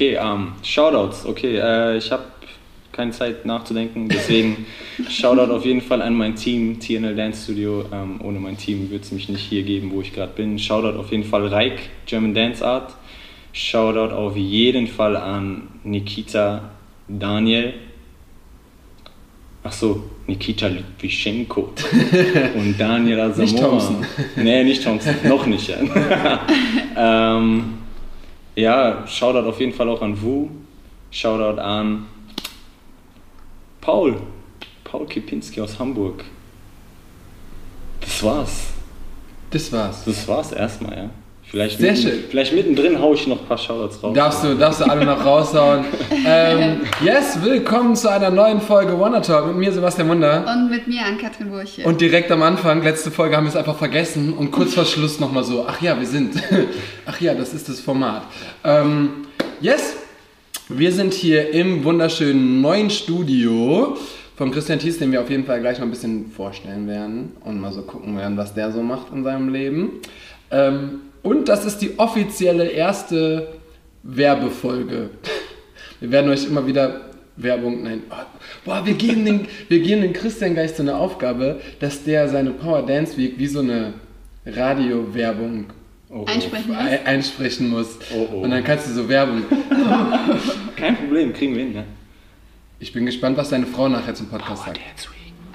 Okay, ähm, Shoutouts. Okay, äh, ich habe keine Zeit nachzudenken, deswegen Shoutout auf jeden Fall an mein Team, TNL Dance Studio. Ähm, ohne mein Team würde es mich nicht hier geben, wo ich gerade bin. Shoutout auf jeden Fall Reik, German Dance Art. Shoutout auf jeden Fall an Nikita, Daniel. Ach so, Nikita Litvischenko und Daniel Asamoah. Nicht Thompson. Nee, nicht Thompson, noch nicht. Ähm, ja, Shoutout auf jeden Fall auch an Wu. Shoutout an Paul. Paul Kipinski aus Hamburg. Das war's. Das war's. Das war's erstmal, ja. Vielleicht, Sehr mitten, schön. vielleicht mittendrin hau ich noch ein paar Shoutouts raus. Darfst du, darfst du alle noch raushauen. ähm, yes, willkommen zu einer neuen Folge Wonder Talk mit mir, Sebastian Wunder. Und mit mir, Ann-Kathrin Burche. Und direkt am Anfang, letzte Folge, haben wir es einfach vergessen und kurz vor Schluss nochmal so, ach ja, wir sind. ach ja, das ist das Format. Ähm, yes, wir sind hier im wunderschönen neuen Studio von Christian Thies, den wir auf jeden Fall gleich noch ein bisschen vorstellen werden und mal so gucken werden, was der so macht in seinem Leben. Ähm, und das ist die offizielle erste Werbefolge. Wir werden euch immer wieder Werbung, nein, oh, boah, wir geben, den, wir geben den Christian gleich so eine Aufgabe, dass der seine Power Dance Week wie so eine Radiowerbung Oh, oh. Einsprechen muss. ei- einsprechen muss. Oh, oh. Und dann kannst du so Werbung. Kein Problem, kriegen wir hin, ne? Ich bin gespannt, was deine Frau nachher zum Podcast sagt.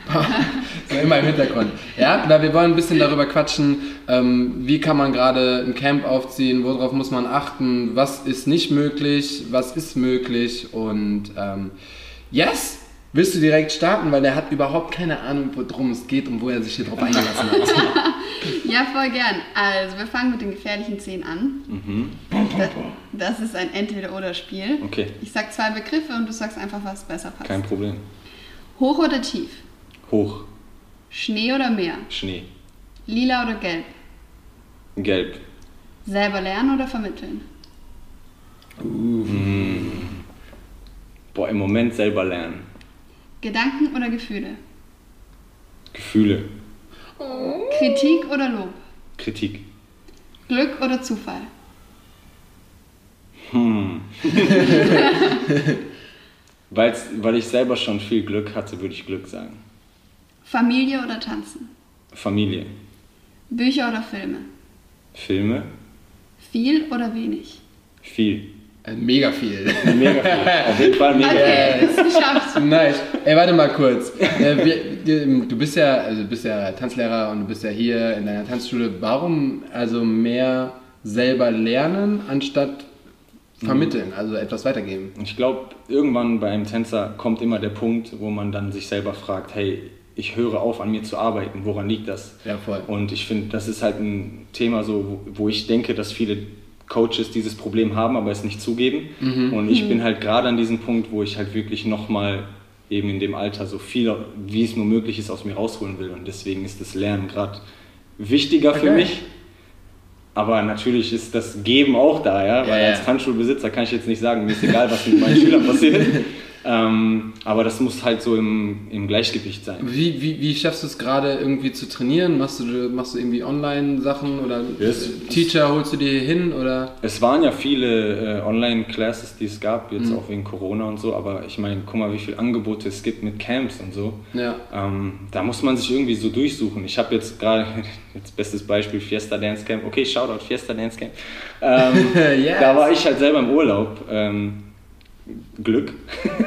so immer im Hintergrund. Ja, da wir wollen ein bisschen darüber quatschen, ähm, wie kann man gerade ein Camp aufziehen, worauf muss man achten, was ist nicht möglich, was ist möglich und ähm, yes, willst du direkt starten, weil der hat überhaupt keine Ahnung, worum es geht und wo er sich hier drauf eingelassen hat. Ja, voll gern. Also, wir fangen mit den gefährlichen Zehn an. Mhm. Das, das ist ein Entweder-Oder-Spiel. Okay, Ich sag zwei Begriffe und du sagst einfach, was besser passt. kein Problem. Hoch oder tief? Hoch, Schnee oder Meer? Schnee, Lila oder gelb? gelb, Selber lernen oder vermitteln? boah, im Moment selber lernen. Gedanken oder Gefühle? Gefühle, Kritik oder Lob? Kritik. Glück oder Zufall? Hm. Weil ich selber schon viel Glück hatte, würde ich Glück sagen. Familie oder Tanzen? Familie, Bücher oder Filme? Filme, Viel oder wenig? viel. Äh, Mega viel. Mega viel. Auf jeden Fall mega. Okay, ist geschafft. Nice. Ey, warte mal kurz. Äh, du bist ja, also du bist ja Tanzlehrer und du bist ja hier in deiner Tanzschule. Warum also mehr selber lernen anstatt vermitteln, also etwas weitergeben? Ich glaube, irgendwann bei einem Tänzer kommt immer der Punkt, wo man dann sich selber fragt, hey, ich höre auf, an mir zu arbeiten. Woran liegt das? Ja, voll. Und ich finde, das ist halt ein Thema, so, wo, ich denke, dass viele Coaches dieses Problem haben, aber es nicht zugeben. Und ich bin halt gerade an diesem Punkt, wo ich halt wirklich nochmal eben in dem Alter so viel, wie es nur möglich ist, aus mir rausholen will. Und deswegen ist das Lernen gerade wichtiger für Okay. mich. Aber natürlich ist das Geben auch da, ja. Weil Ja, ja. als Tanzschulbesitzer kann ich jetzt nicht sagen, mir ist egal, was mit meinen Schülern passiert. Ähm, aber das muss halt so im, im Gleichgewicht sein. Wie, wie, wie schaffst du es gerade irgendwie zu trainieren? Machst du, machst du irgendwie Online-Sachen oder Yes. Teacher holst du dir hin oder? Es waren ja viele äh, Online-Classes, die es gab, jetzt Mhm. auch wegen Corona und so, aber ich meine, guck mal, wie viele Angebote es gibt mit Camps und so. Ja. Ähm, da muss man sich irgendwie so durchsuchen. Ich habe jetzt gerade, jetzt bestes Beispiel, Fiesta Dance Camp. Okay, Shoutout, Fiesta Dance Camp. Ähm, Yes. Da war ich halt selber im Urlaub. Ähm, Glück,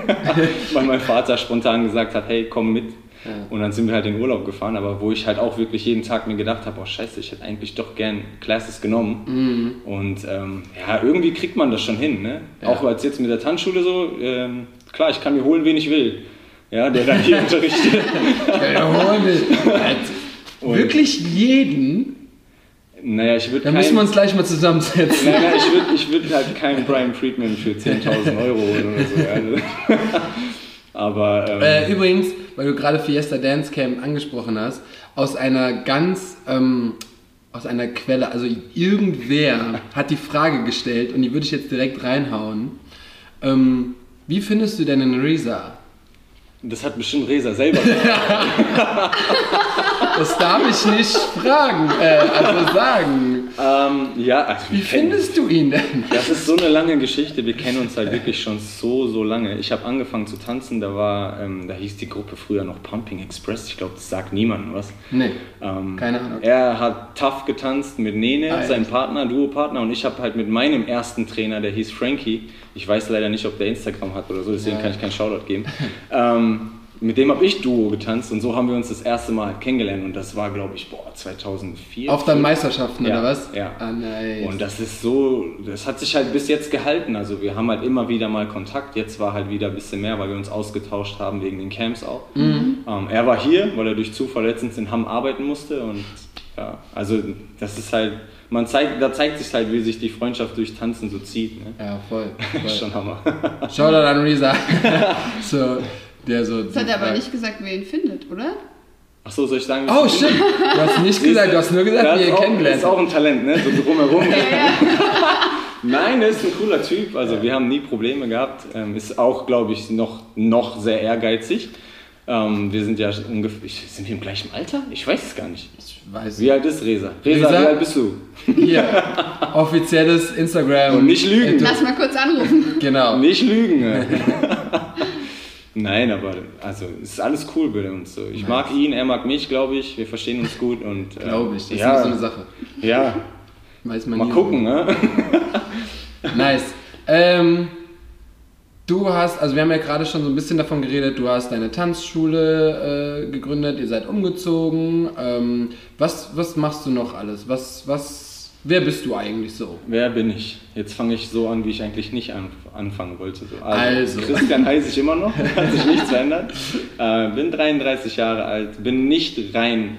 weil mein Vater spontan gesagt hat, hey, komm mit. Ja. Und dann sind wir halt in Urlaub gefahren, aber wo ich halt auch wirklich jeden Tag mir gedacht habe, oh scheiße, ich hätte eigentlich doch gern Classes genommen. Und ähm, ja, irgendwie kriegt man das schon hin. Ne? Ja. Auch als jetzt mit der Tanzschule so, ähm, klar, ich kann mir holen, wen ich will. Ja, der dann hier unterrichtet. Und- Wirklich jeden? Naja, ich würde Da müssen wir uns gleich mal zusammensetzen. Naja, ich würde ich würd halt keinen Brian Friedman für 10.000 Euro holen oder so. Aber ähm, Äh, übrigens, weil du gerade Fiesta Dance Camp angesprochen hast, aus einer ganz, ähm, aus einer Quelle, also irgendwer hat die Frage gestellt und die würde ich jetzt direkt reinhauen. Ähm, wie findest du denn einen Reza? Das hat bestimmt Resa selber gesagt. Das darf ich nicht fragen, äh, also sagen. Ähm, ja, also Wie findest du ihn denn? Das ist so eine lange Geschichte. Wir kennen uns halt wirklich schon so, so lange. Ich habe angefangen zu tanzen. Da war, ähm, da hieß die Gruppe früher noch Pumping Express. Ich glaube, das sagt niemandem was. Nee. Ähm, Keine Ahnung. Er hat tough getanzt mit Nene, Ah, seinem? Partner, Duo-Partner, und ich habe halt mit meinem ersten Trainer, der hieß Frankie. Ich weiß leider nicht, ob der Instagram hat oder so, deswegen Ja. kann ich keinen Shoutout geben. Mit dem habe ich Duo getanzt und so haben wir uns das erste Mal kennengelernt und das war, glaube ich, boah, 2004. Auf deinen Meisterschaften Ja, oder was? ja. Ah, nice. Und das ist so, das hat sich halt bis jetzt gehalten. Also wir haben halt immer wieder mal Kontakt. Jetzt war halt wieder ein bisschen mehr, weil wir uns ausgetauscht haben wegen den Camps auch. Mhm. Ähm, er war hier, weil er durch Zufall letztens in Hamm arbeiten musste. Und ja, also das ist halt, man zeigt, da zeigt sich halt, wie sich die Freundschaft durch Tanzen so zieht. Ne? ja, voll. voll. Schon Hammer. Shoutout an Reza. so, der so. Das hat er aber nicht gesagt, wer ihn findet, oder? Achso, soll ich sagen? Oh, stimmt. Du hast nicht gesagt, du hast nur gesagt, Das wie ist ihr auch- kennengelernt ist auch ein Talent, ne? So drumherum. Nein, er ist ein cooler Typ. Also wir haben nie Probleme gehabt. Ähm, ist auch, glaube ich, noch, noch sehr ehrgeizig. Ähm, wir sind ja ungefähr. Sind wir im gleichen Alter? Ich weiß es gar nicht. Ich weiß Wie alt ist Resa? Resa, Reza? wie alt bist du? Hier, offizielles Instagram. Und nicht lügen. Lass mal kurz anrufen. Genau. Nicht lügen. Nein, aber also es ist alles cool bei uns. So. Ich mag ihn, er mag mich, glaube ich. Wir verstehen uns gut und. äh, Glaube ich. Das ist ja, immer so eine Sache. Ja, Weiß man mal nie. gucken, ne? Nice. Ähm, du hast, also wir haben ja gerade schon so ein bisschen davon geredet, du hast deine Tanzschule äh, gegründet, ihr seid umgezogen. Ähm, was, was machst du noch alles? Was, was, wer bist du eigentlich so? Wer bin ich? Jetzt fange ich so an, wie ich eigentlich nicht an, anfangen wollte. So. Also. Christian heiße ich immer noch, hat sich nichts verändert. Äh, bin 33 Jahre alt, bin nicht rein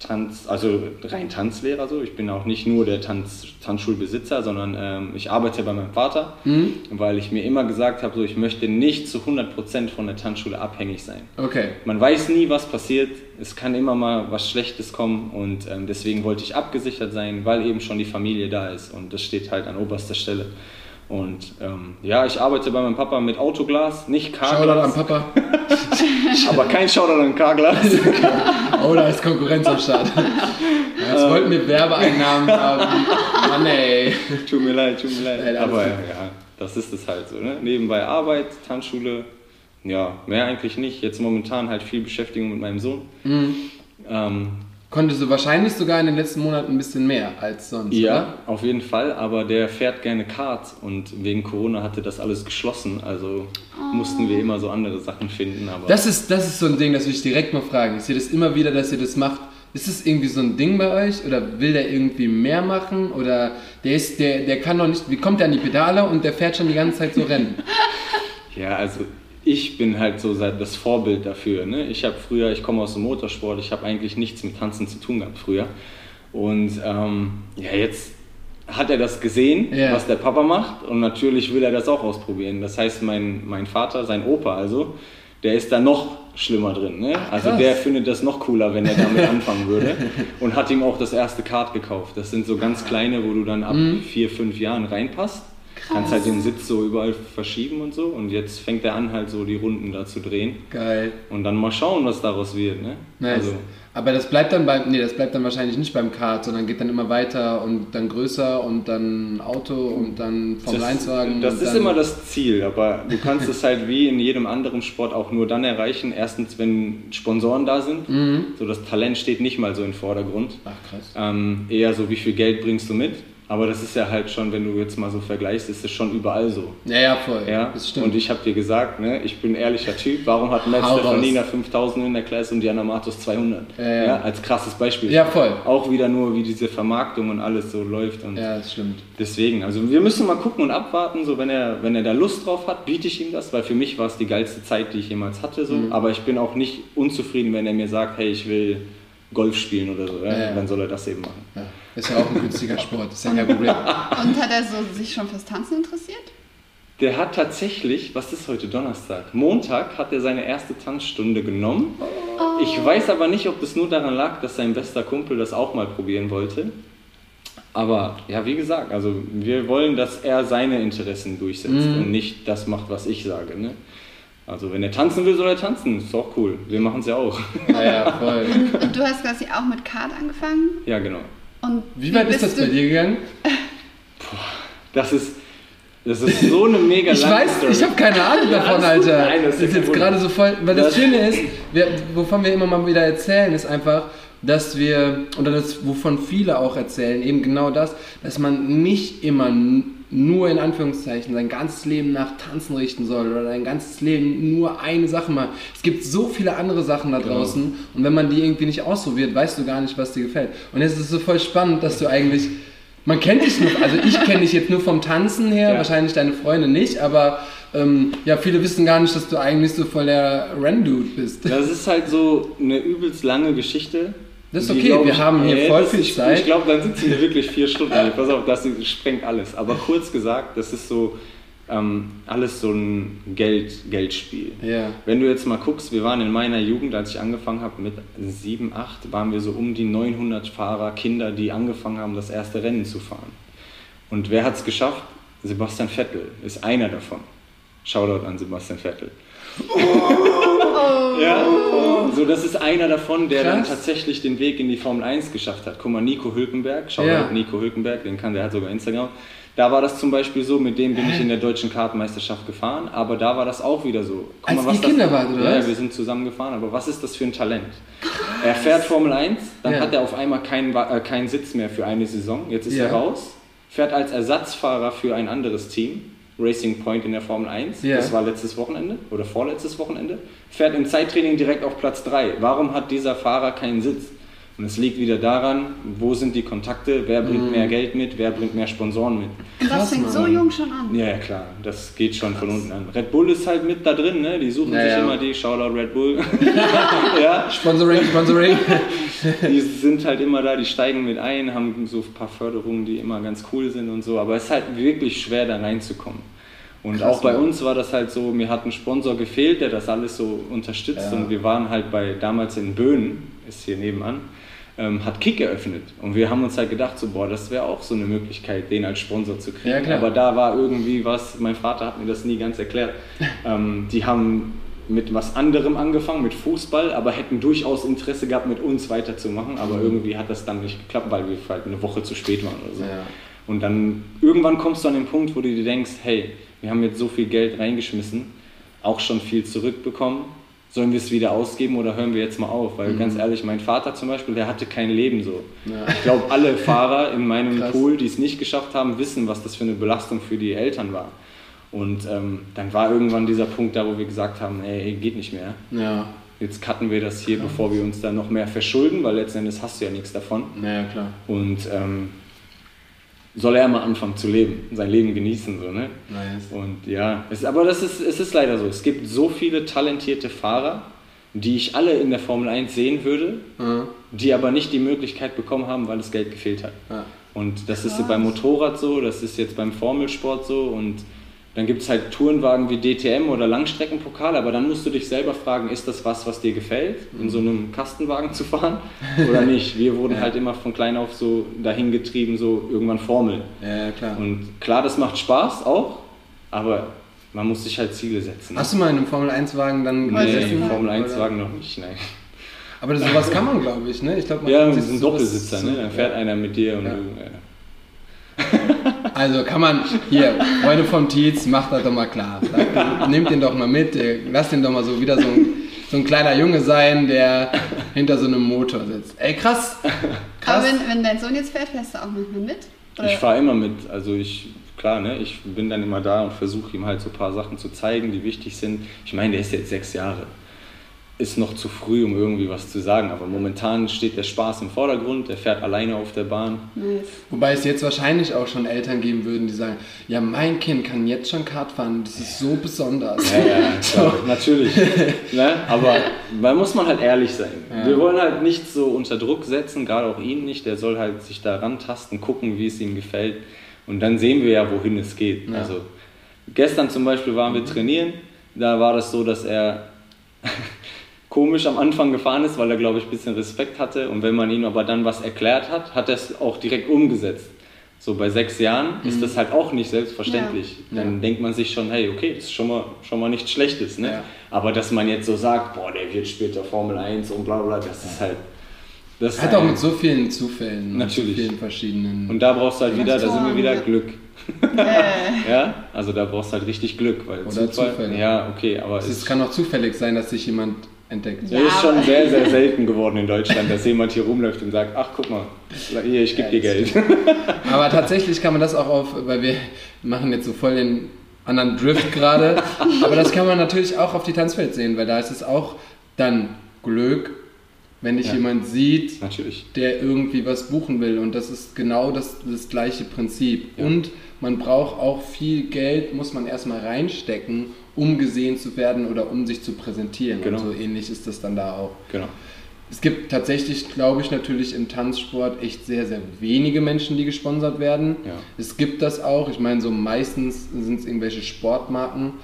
Tanz, also rein Tanzlehrer so. Ich bin auch nicht nur der Tanz, Tanzschulbesitzer, sondern ähm, ich arbeite bei meinem Vater, Mhm. weil ich mir immer gesagt habe, so, ich möchte nicht zu 100% von der Tanzschule abhängig sein. Okay. Man weiß nie, was passiert. Es kann immer mal was Schlechtes kommen und ähm, deswegen wollte ich abgesichert sein, weil eben schon die Familie da ist und das steht halt an oberster Stelle. Und ähm, ja, ich arbeite bei meinem Papa mit Autoglas, nicht Shoutout an Papa. aber kein Shoutout an Carglas. Oh, da ist Konkurrenz am Start. Jetzt wollten wir Werbeeinnahmen haben. Mann ey. tut mir leid, tut mir leid. Nein, aber gut. ja, das ist es halt so. Ne? Nebenbei Arbeit, Tanzschule, ja, mehr eigentlich nicht. Jetzt momentan halt viel Beschäftigung mit meinem Sohn. Mhm. Ähm, Konntest du wahrscheinlich sogar in den letzten Monaten ein bisschen mehr als sonst, Ja, auf jeden Fall, aber der fährt gerne Kart und wegen Corona hatte das alles geschlossen, also mussten wir immer so andere Sachen finden, aber Das ist, das ist so ein Ding, das will ich direkt mal fragen. Ich sehe das immer wieder, dass ihr das macht. Ist das irgendwie so ein Ding bei euch? Oder will der irgendwie mehr machen? Oder der ist, der, der kann doch nicht, wie kommt der an die Pedale und der fährt schon die ganze Zeit so Rennen? ja, also ich bin halt so seit- das Vorbild dafür. Ne? Ich habe früher, ich komme aus dem Motorsport, ich habe eigentlich nichts mit Tanzen zu tun gehabt früher und ähm, ja, jetzt hat er das gesehen, Ja. was der Papa macht und natürlich will er das auch ausprobieren. Das heißt, mein, mein Vater, sein Opa also, der ist da noch schlimmer drin. Ne? Also krass. der findet das noch cooler, wenn er damit anfangen würde. Und hat ihm auch das erste Kart gekauft. Das sind so ganz kleine, wo du dann ab vier, fünf Jahren reinpasst. Kannst halt den Sitz so überall verschieben und so. Und jetzt fängt er an, halt so die Runden da zu drehen. Geil. Und dann mal schauen, was daraus wird. Ne? Nice. Also, Aber das bleibt dann beim, nee, das bleibt dann wahrscheinlich nicht beim Kart, sondern geht dann immer weiter und dann größer und dann Auto und dann Formel 1 Wagen. das ist immer das Ziel, aber du kannst es halt wie in jedem anderen Sport auch nur dann erreichen. Erstens, wenn Sponsoren da sind. Mhm. So das Talent steht nicht mal so im Vordergrund. Ach krass. Ähm, eher so, wie viel Geld bringst du mit? Aber das ist ja halt schon, wenn du jetzt mal so vergleichst, ist es schon überall so. Ja, ja, voll. Ja, Das stimmt. und ich habe dir gesagt, ne, ich bin ein ehrlicher Typ. Warum hat Matt Stefanina raus. 5000 in der Klasse und Diana Matos 200? Ja, ja. als krasses Beispiel. Ja, voll. Auch wieder nur, wie diese Vermarktung und alles so läuft. Und ja, das stimmt. deswegen, also wir müssen mal gucken und abwarten. So, wenn er, wenn er da Lust drauf hat, biete ich ihm das, weil für mich war es die geilste Zeit, die ich jemals hatte. So. Mhm. Aber ich bin auch nicht unzufrieden, wenn er mir sagt, hey, ich will Golf spielen oder so. Ja? Ja, ja. Dann soll er das eben machen. Ist ja auch ein günstiger Sport, ist ja kein Problem. Und hat er so sich schon fürs Tanzen interessiert? Der hat tatsächlich, was ist heute Donnerstag? Montag hat er seine erste Tanzstunde genommen. Ich weiß aber nicht, ob das nur daran lag, dass sein bester Kumpel das auch mal probieren wollte. Aber ja, wie gesagt, also wir wollen, dass er seine Interessen durchsetzt und nicht das macht, was ich sage. Ne? Also wenn er tanzen will, soll er tanzen. Ist auch cool. Wir machen es ja auch. Ja, ja, voll. Und du hast quasi auch mit Kart angefangen? ja, genau. Und Wie weit ist das bei dir gegangen? Das ist, das ist so eine mega Ich weiß, Story. ich habe keine Ahnung davon, gut. Alter. Nein, das das ist ist ja jetzt gerade so voll. Weil das, Das- Schöne ist, wir, wovon wir immer mal wieder erzählen, ist einfach, dass wir, oder das, wovon viele auch erzählen, eben genau das, dass man nicht immer nur in Anführungszeichen sein ganzes Leben nach Tanzen richten soll oder sein ganzes Leben nur eine Sache machen. Es gibt so viele andere Sachen da Genau. draußen und wenn man die irgendwie nicht ausprobiert, weißt du gar nicht, was dir gefällt. Und jetzt ist es so voll spannend, dass du eigentlich man kennt dich nur, also ich kenne dich jetzt nur vom Tanzen her, Ja. wahrscheinlich deine Freunde nicht, aber ähm, ja, viele wissen gar nicht, dass du eigentlich so voll der Ren-Dude bist. Das ist halt so eine übelst lange Geschichte. Das ist okay, wir ich- haben hier voll viel ist- Zeit. Ich glaube, dann sitzen wir wirklich vier Stunden. Also, pass auf, das sprengt alles. Aber kurz gesagt, das ist so ähm, alles so ein Geld, Geldspiel. Ja. Wenn du jetzt mal guckst, wir waren in meiner Jugend, als ich angefangen habe mit sieben, acht, waren wir so um die 900 Fahrer, Kinder, die angefangen haben, das erste Rennen zu fahren. Und wer hat es geschafft? Sebastian Vettel ist einer davon. Shoutout an Sebastian Vettel. Ja, so das ist einer davon, der dann Krass. tatsächlich den Weg in die Formel 1 geschafft hat. Guck mal, Nico Hülkenberg, Shoutout Ja. Nico Hülkenberg, den kann, der hat sogar Instagram. Da war das zum Beispiel so, mit dem bin ich in der deutschen Kartmeisterschaft gefahren, aber da war das auch wieder so. Guck Als ihr das- Kinder wart, oder Ja, was? wir sind zusammen gefahren, aber was ist das für ein Talent? Er fährt Formel 1, dann Ja. hat er auf einmal keinen, äh, keinen Sitz mehr für eine Saison, jetzt ist Ja. er raus, fährt als Ersatzfahrer für ein anderes Team, Racing Point in der Formel 1, Ja. das war letztes Wochenende oder vorletztes Wochenende, fährt im Zeittraining direkt auf Platz 3. Warum hat dieser Fahrer keinen Sitz? Und es liegt wieder daran, wo sind die Kontakte, wer bringt mehr Geld mit, wer bringt mehr Sponsoren mit. Und Krass, das fängt so jung schon an. Ja, ja, klar, das geht schon von unten an. Red Bull ist halt mit da drin, ne? die suchen Ja, sich immer die, Shoutout Red Bull. ja, Sponsoring, Sponsoring. die sind halt immer da, die steigen mit ein, haben so ein paar Förderungen, die immer ganz cool sind und so, aber es ist halt wirklich schwer da reinzukommen. Und Krass, auch bei Mann. uns war das halt so, mir hat ein Sponsor gefehlt, der das alles so unterstützt Ja. und wir waren halt bei, damals in Böhnen, ist hier nebenan, ähm, hat Kick eröffnet und wir haben uns halt gedacht, so boah, das wäre auch so eine Möglichkeit, den als Sponsor zu kriegen. Ja, aber da war irgendwie was, mein Vater hat mir das nie ganz erklärt, ähm, die haben mit was anderem angefangen, mit Fußball, aber hätten durchaus Interesse gehabt, mit uns weiterzumachen, aber irgendwie hat das dann nicht geklappt, weil wir halt eine Woche zu spät waren oder so. Ja. Und dann irgendwann kommst du an den Punkt, wo du dir denkst, hey, wir haben jetzt so viel Geld reingeschmissen, auch schon viel zurückbekommen. Sollen wir es wieder ausgeben oder hören wir jetzt mal auf? Weil ganz ehrlich, mein Vater zum Beispiel, der hatte kein Leben so. Ja. Ich glaube, alle Fahrer in meinem Krass. Pool, die es nicht geschafft haben, wissen, was das für eine Belastung für die Eltern war. Und ähm, dann war irgendwann dieser Punkt da, wo wir gesagt haben, ey, geht nicht mehr. Ja, Jetzt cutten wir das hier, bevor wir uns dann noch mehr verschulden, weil letzten Endes hast du ja nichts davon. naja, klar. Und ähm, soll er mal anfangen zu leben, sein Leben genießen, so, ne? Nice. Und ja, es, aber das ist, es ist leider so. Es gibt so viele talentierte Fahrer, die ich alle in der Formel 1 sehen würde, Ja. die aber nicht die Möglichkeit bekommen haben, weil das Geld gefehlt hat. Ja. Und das ist Krass. beim Motorrad so, das ist jetzt beim Formelsport so und dann gibt es halt Tourenwagen wie DTM oder Langstreckenpokal, aber dann musst du dich selber fragen, ist das was, was dir gefällt, in so einem Kastenwagen zu fahren oder nicht? Wir wurden Ja. halt immer von klein auf so dahin getrieben, so irgendwann Formel. Ja, klar. Und klar, das macht Spaß auch, aber man muss sich halt Ziele setzen. Hast du mal in einem Formel-1-Wagen dann nee, gesessen? nicht. Formel 1 Oder? Wagen noch nicht, nein. Aber das, sowas kann man, glaube ich, ne? Ich glaube, man Ja, sich sind sowas- Doppelsitzer, ne? Dann fährt einer mit dir und Ja. du. Ja. Also kann man, hier, Freunde vom Tietz, macht das doch mal klar. Dann Nehmt den doch mal mit, der- lasst den doch mal so wieder so ein, so ein kleiner Junge sein, der hinter so einem Motor sitzt. Ey, krass. Aber Krass. wenn, wenn dein Sohn jetzt fährt, fährst du auch manchmal mit? Oder? Ich fahre immer mit, also ich, klar, ne, ich bin dann immer da und versuche ihm halt so ein paar Sachen zu zeigen, die wichtig sind. Ich meine, der ist jetzt sechs Jahre. Ist noch zu früh, um irgendwie was zu sagen, aber momentan steht der Spaß im Vordergrund, der fährt alleine auf der Bahn. Nice. Wobei es jetzt wahrscheinlich auch schon Eltern geben würden, die sagen, ja, mein Kind kann jetzt schon Kart fahren, das ist so besonders. Ja, ja, klar, natürlich. ne? Aber da muss man halt ehrlich sein. Ja. Wir wollen halt nicht so unter Druck setzen, gerade auch ihn nicht. Der soll halt sich da rantasten, gucken, wie es ihm gefällt. Und dann sehen wir ja, wohin es geht. Ja. Also gestern zum Beispiel waren wir trainieren. Da war das so, dass er komisch am Anfang gefahren ist, weil er, glaube ich, ein bisschen Respekt hatte. Und wenn man ihm aber dann was erklärt hat, hat er es auch direkt umgesetzt. So bei sechs Jahren ist das halt auch nicht selbstverständlich. Ja. Dann Ja. denkt man sich schon, hey, okay, das ist schon mal, schon mal nichts Schlechtes. Ne? Ja. Aber dass man jetzt so sagt, boah, der wird später Formel 1 und bla bla, das ist halt, Das Hat auch ein- mit so vielen Zufällen Natürlich. und so vielen verschiedenen. Und da brauchst du halt wieder, da sind wir wieder. Glück. Äh, Ja, also da brauchst du halt richtig Glück, weil Oder Zufall, Zufälle. Ja, okay, aber es es, kann auch zufällig sein, dass sich jemand entdeckt. Ja. es ist schon sehr, sehr selten geworden in Deutschland, dass jemand hier rumläuft und sagt, ach guck mal, hier, ich gebe dir Geld. Aber tatsächlich kann man das auch auf, weil wir machen jetzt so voll den anderen Drift gerade, aber das kann man natürlich auch auf die Tanzwelt sehen, weil da ist es auch dann Glück, wenn dich Ja. jemand sieht, Natürlich. der irgendwie was buchen will und das ist genau das, das gleiche Prinzip. Ja. Und man braucht auch viel Geld, muss man erstmal reinstecken, um gesehen zu werden oder um sich zu präsentieren. Genau. Und so ähnlich ist das dann da auch. Genau. Es gibt tatsächlich, glaube ich, natürlich im Tanzsport echt sehr, sehr wenige Menschen, die gesponsert werden. Ja. Es gibt das auch. Ich meine, so meistens sind es irgendwelche Sportmarken.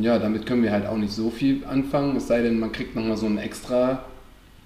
Ja, damit können wir halt auch nicht so viel anfangen. Es sei denn, man kriegt nochmal so ein extra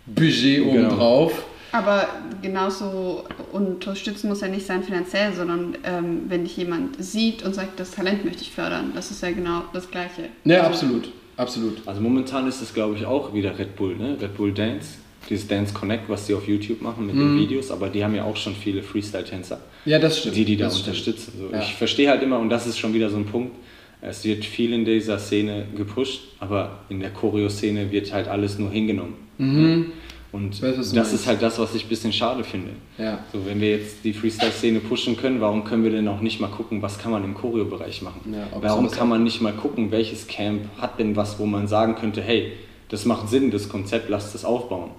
Budget Genau. Aber genauso unterstützen muss ja nicht sein finanziell, sondern ähm, wenn dich jemand sieht und sagt, das Talent möchte ich fördern, das ist ja genau das Gleiche. Ja, Also, absolut. Absolut. Also momentan ist es, glaube ich, auch wieder Red Bull, ne? Red Bull Dance. Dieses Dance Connect, was die auf YouTube machen mit den Videos, aber die haben ja auch schon viele Freestyle-Tänzer, Ja, das stimmt. die die da das unterstützen. So, Ja. Ich verstehe halt immer, und das ist schon wieder so ein Punkt, es wird viel in dieser Szene gepusht, aber in der Choreo-Szene wird halt alles nur hingenommen. Und weiß, das meinst. ist halt das, was ich ein bisschen schade finde. Ja. So, wenn wir jetzt die Freestyle-Szene pushen können, warum können wir denn auch nicht mal gucken, was kann man im Choreo-Bereich machen? Ja, warum kann man nicht mal gucken, welches Camp hat denn was, wo man sagen könnte, hey, das macht Sinn, das Konzept, lasst es aufbauen.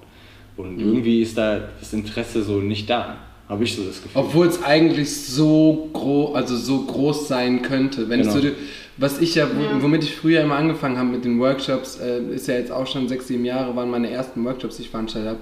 Und Mhm. irgendwie ist da das Interesse so nicht da, habe ich so das Gefühl. Obwohl es eigentlich so groß, also so groß sein könnte. Wenn Genau. ich so die, was ich ja, wo- womit ich früher immer angefangen habe mit den Workshops, äh, ist ja jetzt auch schon sechs, sieben Jahre, waren meine ersten Workshops, die ich veranstaltet habe.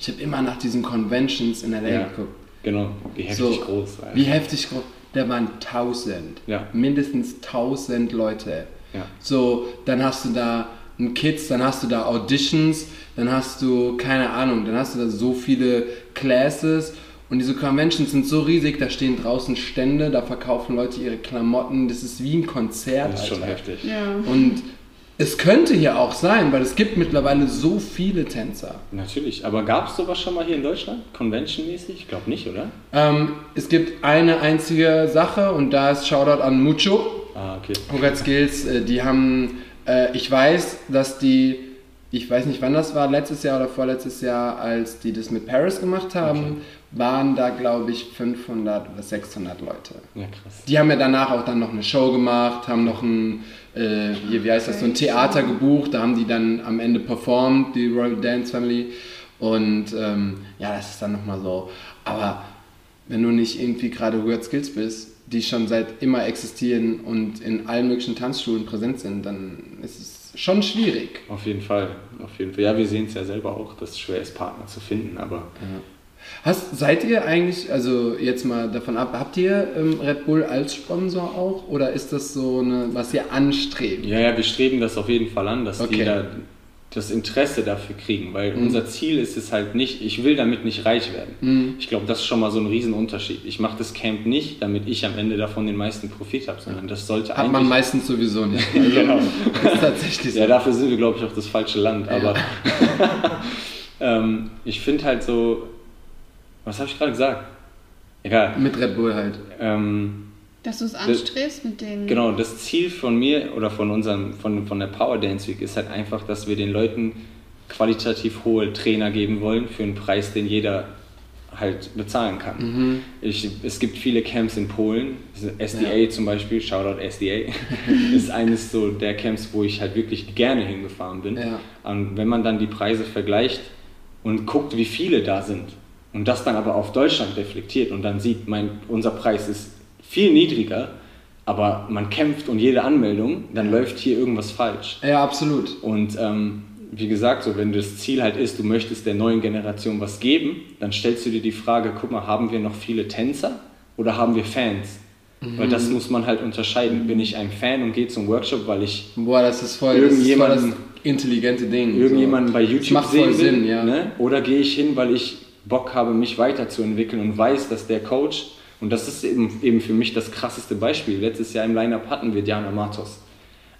Ich habe immer nach diesen Conventions in LA ja, geguckt. genau, wie heftig So, groß. Alter. Wie heftig groß. Da waren tausend. Ja. Mindestens tausend Leute. Ja. So, dann hast du da ein Kids, dann hast du da Auditions, dann hast du, keine Ahnung, dann hast du da so viele Classes und diese Conventions sind so riesig, da stehen draußen Stände, da verkaufen Leute ihre Klamotten, das ist wie ein Konzert. Das ist schon Alter. heftig. Ja. Und es könnte hier auch sein, weil es gibt mittlerweile so viele Tänzer. Natürlich, aber gab es sowas schon mal hier in Deutschland? Convention-mäßig? Ich glaube nicht, oder? Ähm, es gibt eine einzige Sache und da ist Shoutout an Mucho. Ah, okay. Hogat Skills, äh, die haben, äh, ich weiß, dass die, ich weiß nicht wann das war, letztes Jahr oder vorletztes Jahr, als die das mit Paris gemacht haben, Okay. Waren da glaube ich 500 oder 600 Leute. Ja, krass. Die haben ja danach auch dann noch eine Show gemacht, haben noch ein, äh, hier, wie heißt das, so ein Theater gebucht, da haben die dann am Ende performt, die Royal Dance Family. Und ähm, ja, das ist dann nochmal so. Aber wenn du nicht irgendwie gerade Weird Skills bist, die schon seit immer existieren und in allen möglichen Tanzschulen präsent sind, dann ist es schon schwierig. Auf jeden Fall, auf jeden Fall. Ja, wir sehen es ja selber auch, dass es schwer ist, Partner zu finden, aber Hast, seid ihr eigentlich, also jetzt mal davon ab, habt ihr ähm, Red Bull als Sponsor auch oder ist das so eine, was ihr anstrebt? Ja, ja, wir streben das auf jeden Fall an, dass Okay. die da das Interesse dafür kriegen, weil unser Ziel ist es halt nicht, ich will damit nicht reich werden. Ich glaube, das ist schon mal so ein Riesenunterschied. Ich mache das Camp nicht, damit ich am Ende davon den meisten Profit habe, sondern das sollte Hat man eigentlich... meistens sowieso nicht. Also, genau. Das ist tatsächlich so. Ja, dafür sind wir, glaube ich, auch das falsche Land. Aber ähm, ich finde halt so, was habe ich gerade gesagt? Egal. Mit Red Bull halt. Ähm, Dass du es anstrebst mit den. Genau, das Ziel von mir oder von unserem, von, von der Power Dance Week ist halt einfach, dass wir den Leuten qualitativ hohe Trainer geben wollen für einen Preis, den jeder halt bezahlen kann. Ich, es gibt viele Camps in Polen, SDA zum Beispiel, Shoutout SDA, ist eines so der Camps, wo ich halt wirklich gerne hingefahren bin. Ja. Und wenn man dann die Preise vergleicht und guckt, wie viele da sind und das dann aber auf Deutschland reflektiert und dann sieht, mein, unser Preis ist viel niedriger, aber man kämpft und jede Anmeldung, dann läuft hier irgendwas falsch. Ja, absolut. Und ähm, wie gesagt, so wenn das Ziel halt ist, du möchtest der neuen Generation was geben, dann stellst du dir die Frage, guck mal, haben wir noch viele Tänzer oder haben wir Fans? Weil das muss man halt unterscheiden. Bin ich ein Fan und gehe zum Workshop, weil ich Boah, das ist voll, das, ist voll das Irgendjemanden- intelligente Ding. irgendjemanden bei Das YouTube macht sehen will? Sinn, ja. ne? Oder gehe ich hin, weil ich Bock habe, mich weiterzuentwickeln und weiß, dass der Coach, und das ist eben, eben für mich das krasseste Beispiel, letztes Jahr im Line-Up hatten wir Diana Matos.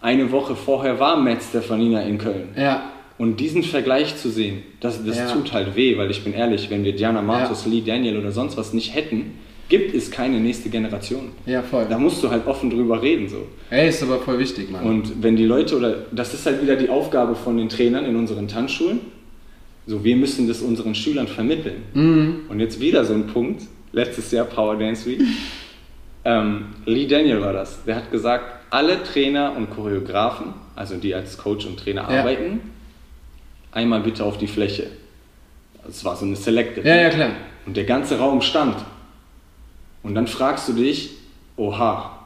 Eine Woche vorher war Matt Stefanina in Köln. Ja, Und diesen Vergleich zu sehen, das, das Ja. tut halt weh, weil ich bin ehrlich, wenn wir Diana Matos, Lee Daniel oder sonst was nicht hätten, gibt es keine nächste Generation. Ja, voll. Da musst du halt offen drüber reden so. Ey, ist aber voll wichtig, Mann. Und wenn die Leute oder das ist halt wieder die Aufgabe von den Trainern in unseren Tanzschulen. So, wir müssen das unseren Schülern vermitteln. Mhm. Und jetzt wieder so ein Punkt. Letztes Jahr Power Dance Week. ähm, Lee Daniel war das. Der hat gesagt, alle Trainer und Choreografen, also die als Coach und Trainer Ja. arbeiten, einmal bitte auf die Fläche. Das war so eine Selected. ja, ja, klar. Und der ganze Raum stand. Und dann fragst du dich, oha,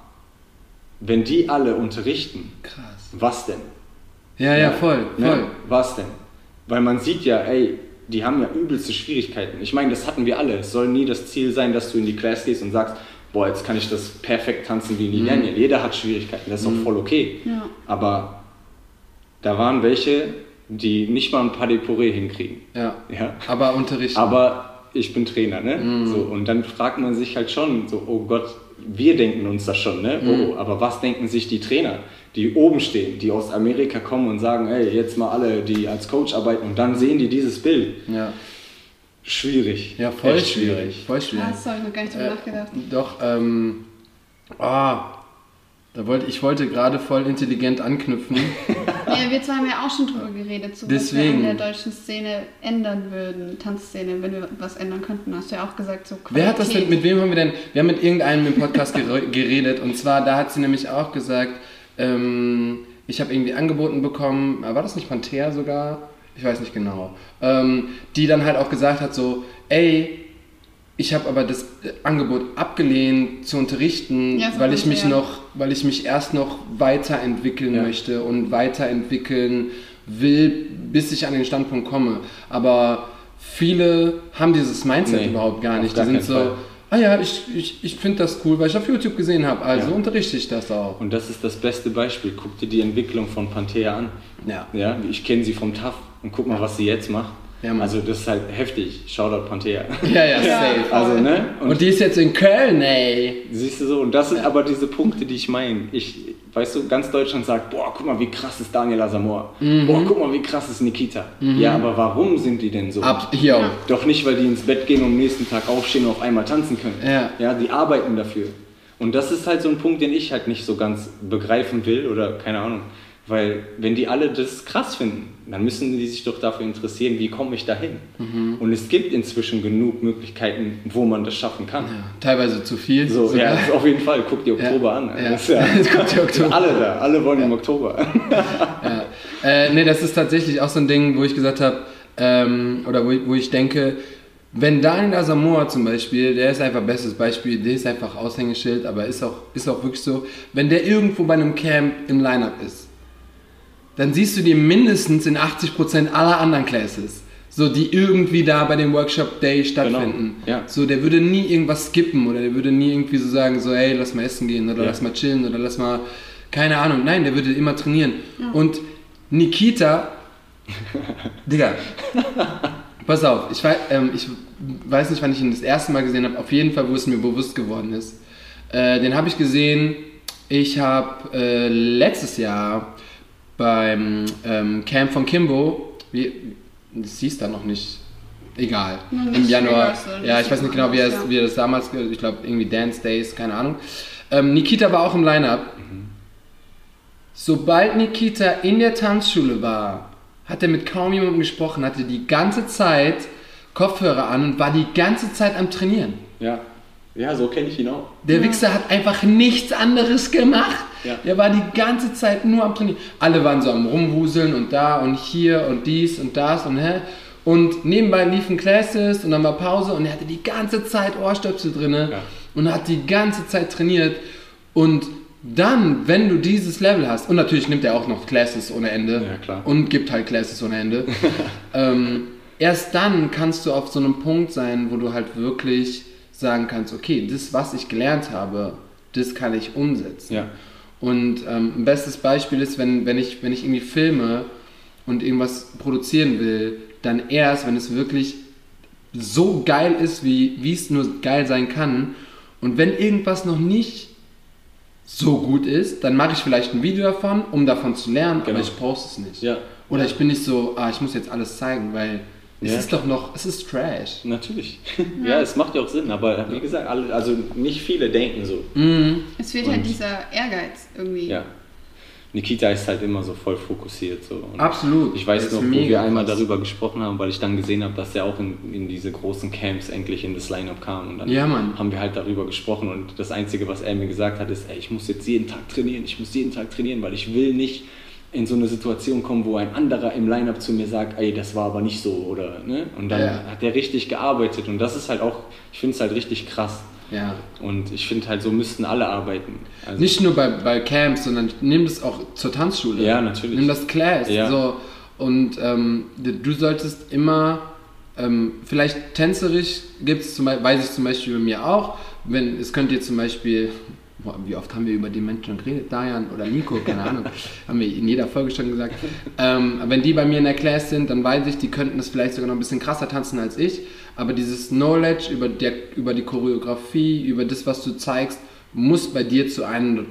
wenn die alle unterrichten, Krass. was denn? Ja, ja, voll, Ne? voll. Was denn? Weil man sieht ja, ey, die haben ja übelste Schwierigkeiten. Ich meine, das hatten wir alle. Es soll nie das Ziel sein, dass du in die Class gehst und sagst, boah, jetzt kann ich das perfekt tanzen wie Lee Daniel. Jeder hat Schwierigkeiten, das ist auch voll okay. Ja. Aber da waren welche, die nicht mal ein Pas de Pourré hinkriegen. Ja. Ja? Aber unterrichten. Aber ich bin Trainer, ne? Mhm. So, und dann fragt man sich halt schon, so, oh Gott, wir denken uns das schon, ne? Mhm. Oh, aber was denken sich die Trainer, die oben stehen, die aus Amerika kommen und sagen, ey, jetzt mal alle, die als Coach arbeiten und dann sehen die dieses Bild. ja. Schwierig. ja, voll Echt schwierig. Voll schwierig. Ah, Das habe ich noch gar nicht drüber Äh, nachgedacht. Doch, ähm. Ah. Da wollte, ich wollte gerade voll intelligent anknüpfen. Ja, wir zwei haben ja auch schon drüber geredet, so was Deswegen. wir in der deutschen Szene ändern würden, Tanzszene, wenn wir was ändern könnten. Hast du ja auch gesagt, so Qualität. Wer hat das denn, mit wem haben wir denn? Wir haben mit irgendeinem im Podcast gere- geredet und zwar, da hat sie nämlich auch gesagt, ähm, ich habe irgendwie angeboten bekommen, äh, war das nicht Panther sogar? Ich weiß nicht genau. Ähm, die dann halt auch gesagt hat, so, ey, ich habe aber das äh, Angebot abgelehnt zu unterrichten, Ja, weil ich mich Panther. noch, weil ich mich erst noch weiterentwickeln Ja. möchte und weiterentwickeln will, bis ich an den Standpunkt komme. Aber viele haben dieses Mindset Nee, überhaupt gar nicht. gar Die sind so, Fall. Ah ja, ich, ich, ich finde das cool, weil ich auf YouTube gesehen habe, also Ja. unterrichte ich das auch. Und das ist das beste Beispiel. Guck dir die Entwicklung von Panthea an. Ja. Ja, ich kenne sie vom TAF und guck mal, was sie jetzt macht. Ja, also das ist halt heftig. Shoutout Panthea. Ja, ja, Ja. safe. Also, ne? Und, die ist jetzt in Köln, ey. Siehst du so, und das sind aber diese Punkte, die ich meine. Ich, weißt du, ganz Deutschland sagt, boah, guck mal, wie krass ist Daniel Asamoah. Mhm. Boah, guck mal, wie krass ist Nikita. Ja, aber warum sind die denn so? Ab, yo. Doch nicht, weil die ins Bett gehen und am nächsten Tag aufstehen und auf einmal tanzen können. Ja. Ja, die arbeiten dafür. Und das ist halt so ein Punkt, den ich halt nicht so ganz begreifen will oder keine Ahnung. Weil wenn die alle das krass finden, dann müssen die sich doch dafür interessieren, wie komme ich dahin. Mhm. Und es gibt inzwischen genug Möglichkeiten, wo man das schaffen kann. Ja, teilweise zu viel. So, sogar. ja, auf jeden Fall. Guck dir Oktober an. Ja. Das ja, Guck dir Oktober alle da, alle wollen im Oktober. Ja. Äh, nee, das ist tatsächlich auch so ein Ding, wo ich gesagt habe, ähm, oder wo ich, wo ich denke, wenn Daniel Asamoah zum Beispiel, der ist einfach bestes Beispiel, der ist einfach Aushängeschild, aber ist auch, ist auch wirklich so, wenn der irgendwo bei einem Camp im Line-Up ist, dann siehst du die mindestens in 80% aller anderen Classes. So, die irgendwie da bei dem Workshop Day stattfinden. ja. So, der würde nie irgendwas skippen oder der würde nie irgendwie so sagen, so, hey, lass mal essen gehen oder Ja. lass mal chillen oder lass mal, keine Ahnung. Nein, der würde immer trainieren. Und Nikita, Digga, pass auf, ich, wei ähm, ich weiß nicht, wann ich ihn das erste Mal gesehen habe, auf jeden Fall, wo es mir bewusst geworden ist. Äh, den habe ich gesehen, ich habe äh, letztes Jahr beim ähm, Camp von Kimbo, wie, das hieß da noch nicht, egal, Noch im nicht Januar, ja, ich weiß nicht genau, wie er, ja. wie er das damals, ich glaube irgendwie Dance Days, keine Ahnung. Ähm, Nikita war auch im Line-Up. Sobald Nikita in der Tanzschule war, hat er mit kaum jemandem gesprochen, hatte die ganze Zeit Kopfhörer an und war die ganze Zeit am Trainieren. Ja, ja so kenne ich ihn auch. Der Wichser hat einfach nichts anderes gemacht. Ja. Der war die ganze Zeit nur am Trainieren. Alle waren so am Rumwuseln und da und hier und dies und das und hä. Und nebenbei liefen Classes und dann war Pause und er hatte die ganze Zeit Ohrstöpsel drinne Ja. und hat die ganze Zeit trainiert. Und dann, wenn du dieses Level hast, und natürlich nimmt er auch noch Classes ohne Ende Ja, klar. und gibt halt Classes ohne Ende, ähm, erst dann kannst du auf so einem Punkt sein, wo du halt wirklich sagen kannst, okay, das, was ich gelernt habe, das kann ich umsetzen. Ja. Und ähm, ein bestes Beispiel ist, wenn, wenn, ich, wenn ich irgendwie filme und irgendwas produzieren will, dann erst, wenn es wirklich so geil ist, wie wie es nur geil sein kann. Und wenn irgendwas noch nicht so gut ist, dann mache ich vielleicht ein Video davon, um davon zu lernen, Genau. aber ich poste es nicht. Ja. Oder ich bin nicht so, ah, ich muss jetzt alles zeigen, weil es Ja. ist doch noch, es ist Trash. Natürlich. Ja, es macht ja auch Sinn, aber wie gesagt, alle, also nicht viele denken so. Mhm. Es fehlt halt Und- dieser Ehrgeiz irgendwie. Ja. Nikita ist halt immer so voll fokussiert. So. Und Absolut. Ich weiß noch, wo wir einmal krass. darüber gesprochen haben, weil ich dann gesehen habe, dass er auch in, in diese großen Camps endlich in das Line-Up kam. Und dann Ja, Mann. haben wir halt darüber gesprochen. Und das Einzige, was er mir gesagt hat, ist, ey, ich muss jetzt jeden Tag trainieren, ich muss jeden Tag trainieren, weil ich will nicht in so eine Situation kommen, wo ein anderer im Line-Up zu mir sagt, ey, das war aber nicht so. Oder, ne? Und dann Ja. hat er richtig gearbeitet. Und das ist halt auch, ich finde es halt richtig krass. Ja. Und ich finde halt, so müssten alle arbeiten. Also, Nicht nur bei, bei Camps, sondern nimm das auch zur Tanzschule. Ja, natürlich. Nimm das Class. Ja. So. Und ähm, du solltest immer, ähm, vielleicht tänzerisch gibt es, weiß ich zum Beispiel bei mir auch, wenn es könnt ihr zum Beispiel, wie oft haben wir über die Menschen geredet, Dayan oder Nico, keine Ahnung, haben wir in jeder Folge schon gesagt. Ähm, wenn die bei mir in der Class sind, dann weiß ich, die könnten das vielleicht sogar noch ein bisschen krasser tanzen als ich. Aber dieses Knowledge über, der, über die Choreografie, über das, was du zeigst, muss bei dir zu 100%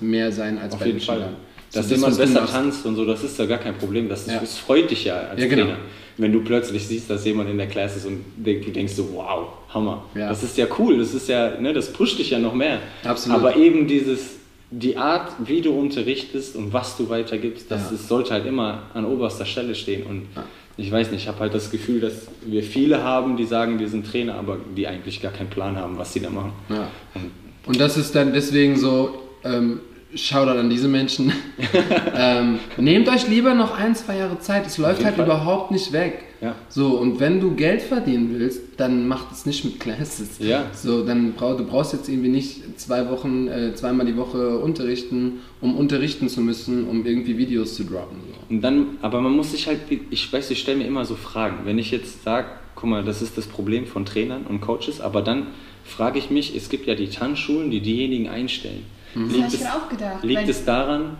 mehr sein als Auf bei den. Schülern. Dass So jemand besser tanzt und so, das ist ja gar kein Problem. Das, ist, Ja. das freut dich ja als Ja, genau. Trainer. Wenn du plötzlich siehst, dass jemand in der Klasse ist und denkst so, wow, Hammer. Ja. Das ist ja cool, das ist ja, ne, das pusht dich ja noch mehr. Absolut. Aber eben dieses, die Art, wie du unterrichtest und was du weitergibst, das Ja. ist, sollte halt immer an oberster Stelle stehen. Und Ja. ich weiß nicht, ich habe halt das Gefühl, dass wir viele haben, die sagen, wir sind Trainer, aber die eigentlich gar keinen Plan haben, was sie da machen. Ja. Und Und das ist dann deswegen so, ähm, Shoutout an diese Menschen. ähm, nehmt euch lieber noch ein, zwei Jahre Zeit. Es läuft halt Fall. überhaupt nicht weg. Ja. So, und wenn du Geld verdienen willst, dann mach es nicht mit Classes. Ja. So, dann brauch, du brauchst jetzt irgendwie nicht zwei Wochen, äh, zweimal die Woche unterrichten, um unterrichten zu müssen, um irgendwie Videos zu droppen. So. Und dann, aber man muss sich halt, ich weiß, ich stelle mir immer so Fragen. Wenn ich jetzt sage, guck mal, das ist das Problem von Trainern und Coaches, aber dann frage ich mich, es gibt ja die Tanzschulen, die diejenigen einstellen. Das Liegt, habe ich es, gerade auch gedacht. liegt es daran,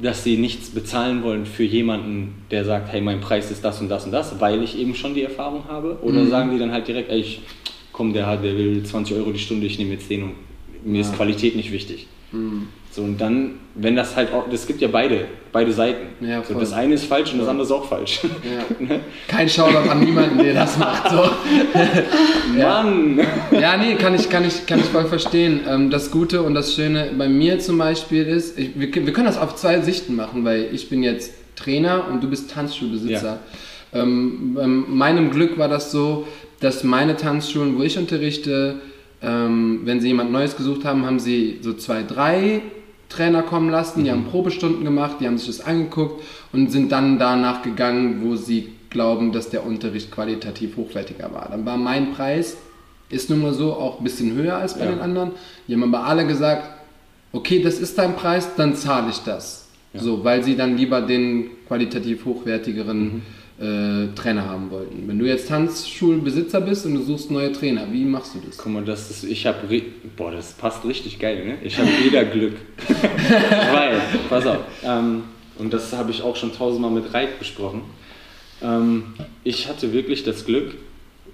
dass sie nichts bezahlen wollen für jemanden, der sagt, hey, mein Preis ist das und das und das, weil ich eben schon die Erfahrung habe? Oder sagen die dann halt direkt, ey, ich, komm, der, hat, der will 20 Euro die Stunde, ich nehme jetzt den und mir ist Qualität nicht wichtig. So, und dann, wenn das halt auch, das gibt ja beide, beide Seiten. Ja, so, das eine ist falsch und das andere ist auch falsch. Ja. Kein Shoutout an niemanden, der das macht. So. Mann! Ja, nee, kann ich, kann ich, kann ich voll verstehen. Ähm, das Gute und das Schöne bei mir zum Beispiel ist, ich, wir, wir können das auf zwei Sichten machen, weil ich bin jetzt Trainer und du bist Tanzschulbesitzer. Ähm, bei meinem Glück war das so, dass meine Tanzschulen, wo ich unterrichte, ähm, wenn sie jemand Neues gesucht haben, haben sie so zwei, drei Trainer kommen lassen, die haben Probestunden gemacht, die haben sich das angeguckt und sind dann danach gegangen, wo sie glauben, dass der Unterricht qualitativ hochwertiger war. Dann war mein Preis, ist nun mal so, auch ein bisschen höher als bei Ja. den anderen. Die haben aber alle gesagt, okay, das ist dein Preis, dann zahle ich das. So, weil sie dann lieber den qualitativ hochwertigeren äh, Trainer haben wollten. Wenn du jetzt Tanzschulbesitzer bist und du suchst neue Trainer, wie machst du das? Guck mal, das ist, ich habe, boah, das passt richtig geil, ne? Ich habe wieder Glück. Weil, pass auf, ähm, und das habe ich auch schon tausendmal mit Reit besprochen. Ähm, ich hatte wirklich das Glück,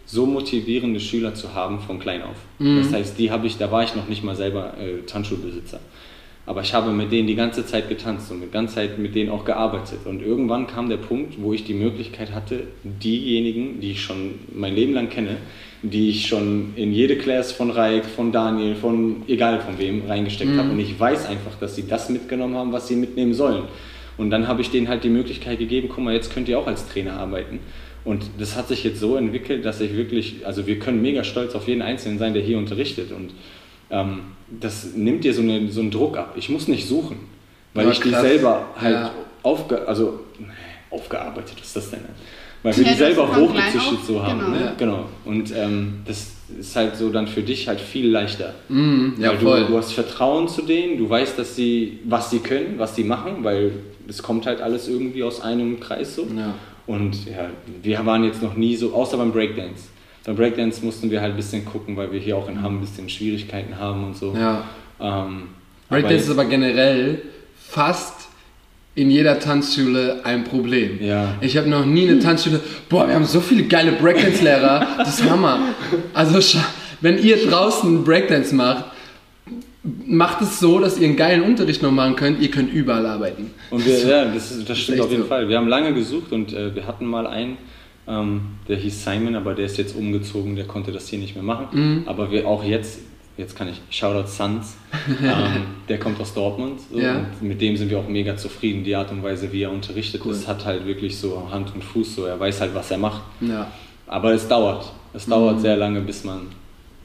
so motivierende Schüler zu haben von klein auf. Das heißt, die habe ich, da war ich noch nicht mal selber äh, Tanzschulbesitzer. Aber ich habe mit denen die ganze Zeit getanzt und die ganze Zeit mit denen auch gearbeitet. Und irgendwann kam der Punkt, wo ich die Möglichkeit hatte, diejenigen, die ich schon mein Leben lang kenne, die ich schon in jede Class von Raik, von Daniel, von egal von wem reingesteckt habe. Und ich weiß einfach, dass sie das mitgenommen haben, was sie mitnehmen sollen. Und dann habe ich denen halt die Möglichkeit gegeben, guck mal, jetzt könnt ihr auch als Trainer arbeiten. Und das hat sich jetzt so entwickelt, dass ich wirklich, also wir können mega stolz auf jeden Einzelnen sein, der hier unterrichtet. Und ähm, das nimmt dir so, eine, so einen Druck ab. Ich muss nicht suchen, weil Ja, ich die krass. selber halt Ja. aufge, also, nee, aufgearbeitet, was ist das denn? Weil wir Ja, die selber hochgezüchtet so haben. genau. Ne? Ja. Genau. Und ähm, das ist halt so dann für dich halt viel leichter. Mm, ja, weil voll. Du, du hast Vertrauen zu denen, du weißt, dass sie, was sie können, was sie machen, weil es kommt halt alles irgendwie aus einem Kreis so. Ja. Und ja, wir waren jetzt noch nie so, außer beim Breakdance. Beim Breakdance mussten wir halt ein bisschen gucken, weil wir hier auch in Hamm ein bisschen Schwierigkeiten haben und so. Ja. Ähm, Breakdance ist aber generell fast in jeder Tanzschule ein Problem. Ja. Ich habe noch nie eine Tanzschule. Boah, wir haben so viele geile Breakdance-Lehrer. Das ist Hammer. Also, wenn ihr draußen Breakdance macht, macht es so, dass ihr einen geilen Unterricht noch machen könnt. Ihr könnt überall arbeiten. Und wir, ja, das, ist, das stimmt echt auf jeden so. Fall. Wir haben lange gesucht und äh, wir hatten mal einen, ähm, der hieß Simon, aber der ist jetzt umgezogen, der konnte das hier nicht mehr machen. Mhm. Aber wir auch jetzt, jetzt kann ich, Shoutout Sons, ähm, der kommt aus Dortmund so, Ja. und mit dem sind wir auch mega zufrieden. Die Art und Weise, wie er unterrichtet, Cool. das hat halt wirklich so Hand und Fuß, so er weiß halt, was er macht. Ja. Aber es dauert. Es Mhm. dauert sehr lange, bis man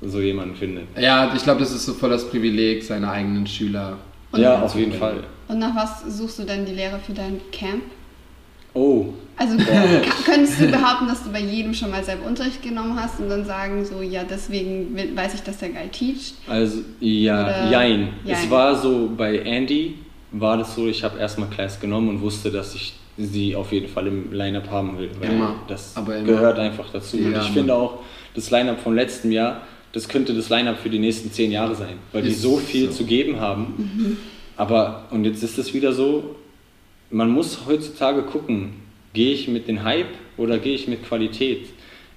so jemanden findet. Ja, ich glaube, das ist so voll das Privileg, seine eigenen Schüler. Und ja, auf jeden Fall. Und nach was suchst du dann die Lehre für dein Camp? Oh, Also könntest du behaupten, dass du bei jedem schon mal selber Unterricht genommen hast und dann sagen so, ja, deswegen weiß ich, dass der geil teacht? Also, ja, Oder- jein. Jein. Es war so, bei Andy war das so, ich habe erstmal Class genommen und wusste, dass ich sie auf jeden Fall im Line-Up haben will. Weil Immer. das Aber immer. gehört einfach dazu. und Ja, ich Mann. finde auch, das Line-Up vom letzten Jahr, das könnte das Line-Up für die nächsten zehn Jahre sein, weil die Ist so viel so. zu geben haben. Aber, und jetzt ist es wieder so, man muss heutzutage gucken, gehe ich mit dem Hype oder gehe ich mit Qualität?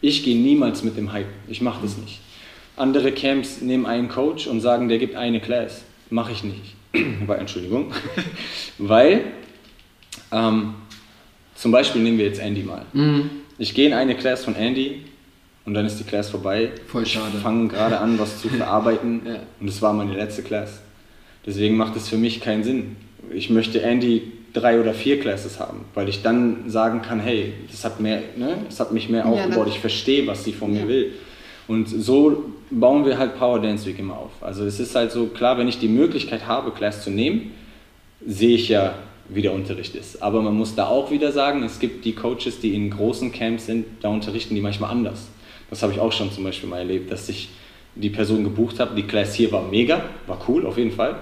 Ich gehe niemals mit dem Hype, ich mache das nicht. Andere Camps nehmen einen Coach und sagen, der gibt eine Class. Mache ich nicht. Weil, Entschuldigung. Weil, ähm, zum Beispiel nehmen wir jetzt Andy mal. Mhm. Ich gehe in eine Class von Andy und dann ist die Class vorbei. Voll schade. Ich fange gerade an, was zu verarbeiten Ja. und es war meine letzte Class. Deswegen macht es für mich keinen Sinn. Ich möchte Andy drei oder vier Classes haben, weil ich dann sagen kann, hey, das hat, mehr, ne, das hat mich mehr aufgebaut, ich verstehe, was sie von mir Ja. will. Und so bauen wir halt Power Dance Week immer auf. Also es ist halt so, klar, wenn ich die Möglichkeit habe, Class zu nehmen, sehe ich ja, wie der Unterricht ist. Aber man muss da auch wieder sagen, es gibt die Coaches, die in großen Camps sind, da unterrichten die manchmal anders. Das habe ich auch schon zum Beispiel mal erlebt, dass ich die Person gebucht habe. Die Class hier war mega, war cool auf jeden Fall.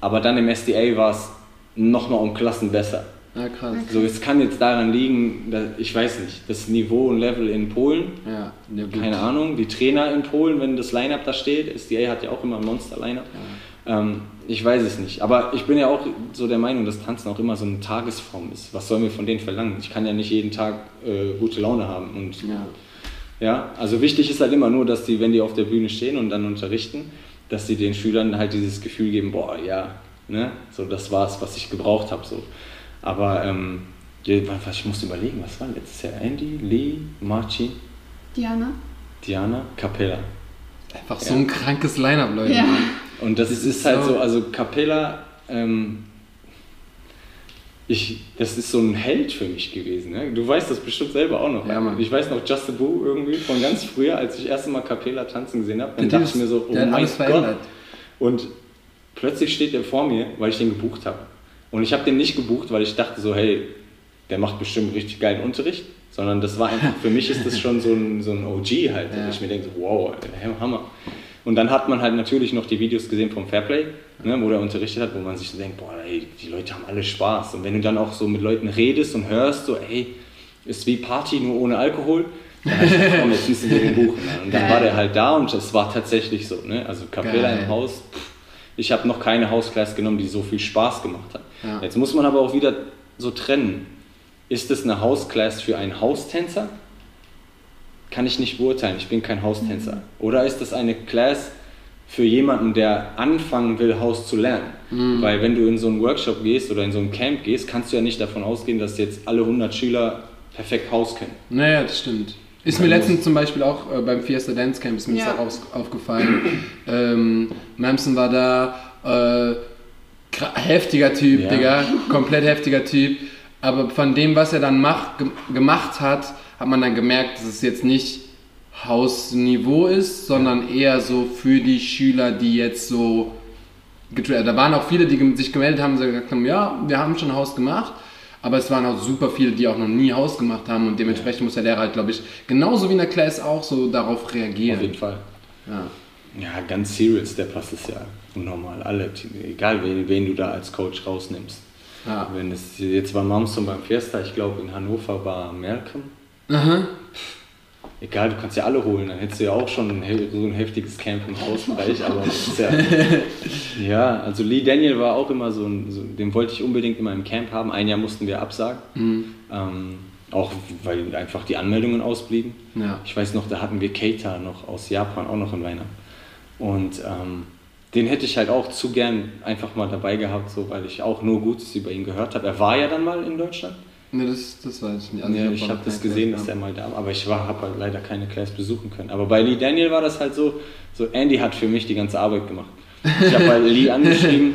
Aber dann im SDA war es nochmal um Klassen besser. Ja, krass. So, es kann jetzt daran liegen, dass, ich weiß nicht, das Niveau und Level in Polen, Ja, ja keine Ahnung, die Trainer in Polen, wenn das Line-Up da steht, SDA hat ja auch immer ein Monster-Line-Up. Ähm, ich weiß es nicht. Aber ich bin ja auch so der Meinung, dass Tanzen auch immer so eine Tagesform ist. Was sollen wir von denen verlangen? Ich kann ja nicht jeden Tag äh, gute Laune haben. Und Ja. ja, also wichtig ist halt immer nur, dass die, wenn die auf der Bühne stehen und dann unterrichten, dass sie den Schülern halt dieses Gefühl geben, boah, ja, ne, so das war's, was ich gebraucht habe, so. Aber ähm, ja, ich muss überlegen, was war letztes Jahr? Andy, Lee, Marci, Diana? Diana, Capella. Einfach so ein krankes Line-Up, Leute. Ja. Und das, Das ist, ist halt so- so, also Capella, ähm, ich, das ist so ein Held für mich gewesen. Ne? Du weißt das bestimmt selber auch noch. Ja, Mann. Ich weiß noch Just a Boo irgendwie von ganz früher, als ich das erste Mal Capella tanzen gesehen habe. Dann dachte ich mir so, oh mein Gott. Und plötzlich steht er vor mir, weil ich den gebucht habe. Und ich habe den nicht gebucht, weil ich dachte so, hey, der macht bestimmt richtig geilen Unterricht. Sondern das war einfach, für mich ist das schon so ein, so ein OG halt. Ja. Und ich mir denke wow, Hammer. Und dann hat man halt natürlich noch die Videos gesehen vom Fairplay, ne, wo der unterrichtet hat, wo man sich so denkt, boah, ey, die Leute haben alle Spaß. Und wenn du dann auch so mit Leuten redest und hörst, so, ey, ist wie Party, nur ohne Alkohol, dann ich komm, jetzt müssen wir den buchen. Und dann war der halt da und es war tatsächlich so. Ne? Also Capella im Haus, pff, ich habe noch keine Hausklasse genommen, die so viel Spaß gemacht hat. Ja. Jetzt muss man aber auch wieder so trennen. Ist es eine Hausklasse für einen Haustänzer? Kann ich nicht beurteilen, ich bin kein Haustänzer. Oder ist das eine Class für jemanden, der anfangen will, Haus zu lernen? Weil wenn du in so einen Workshop gehst oder in so ein Camp gehst, kannst du ja nicht davon ausgehen, dass jetzt alle 100 Schüler perfekt Haus können. Naja, das stimmt. Ist mir letztens zum Beispiel auch äh, beim Fiesta Dance Camp ist mir Ja. das auch aufgefallen. ähm, Mamson war da, äh, heftiger Typ, Ja. Digga, komplett heftiger Typ. Aber von dem, was er dann macht, ge gemacht hat, hat man dann gemerkt, dass es jetzt nicht Hausniveau ist, sondern eher so für die Schüler, die jetzt so Da waren auch viele, die sich gemeldet haben und gesagt haben, ja, wir haben schon Haus gemacht. Aber es waren auch super viele, die auch noch nie Haus gemacht haben und dementsprechend muss der Lehrer halt, glaube ich, genauso wie in der Class auch so darauf Auf jeden reagieren. Fall. Ja. Ja, ganz serious, der Pass ist ja unnormal. Alle, egal wen, wen du da als Coach rausnimmst. Ja. Wenn es jetzt war Mamson beim Fiesta, ich glaube in Hannover war Malcolm. Aha. Egal, du kannst ja alle holen, dann hättest du ja auch schon ein, so ein heftiges Camp im Hausbereich, aber ist ja. ja, also Lee Daniel war auch immer so ein, so, den wollte ich unbedingt immer im Camp haben. Ein Jahr mussten wir absagen. Ähm, auch weil einfach die Anmeldungen ausblieben. Ja. Ich weiß noch, da hatten wir Keita noch aus Japan auch noch in Weihnachten. Und ähm, den hätte ich halt auch zu gern einfach mal dabei gehabt, so, weil ich auch nur Gutes über ihn gehört habe. Er war ja dann mal in Deutschland. Ne, das, das weiß ich nicht. Also ja, ich habe das gesehen, dass er mal da war, aber ich habe halt leider keine Class besuchen können. Aber bei Lee Daniel war das halt so, so Andy hat für mich die ganze Arbeit gemacht. Ich habe halt Lee angeschrieben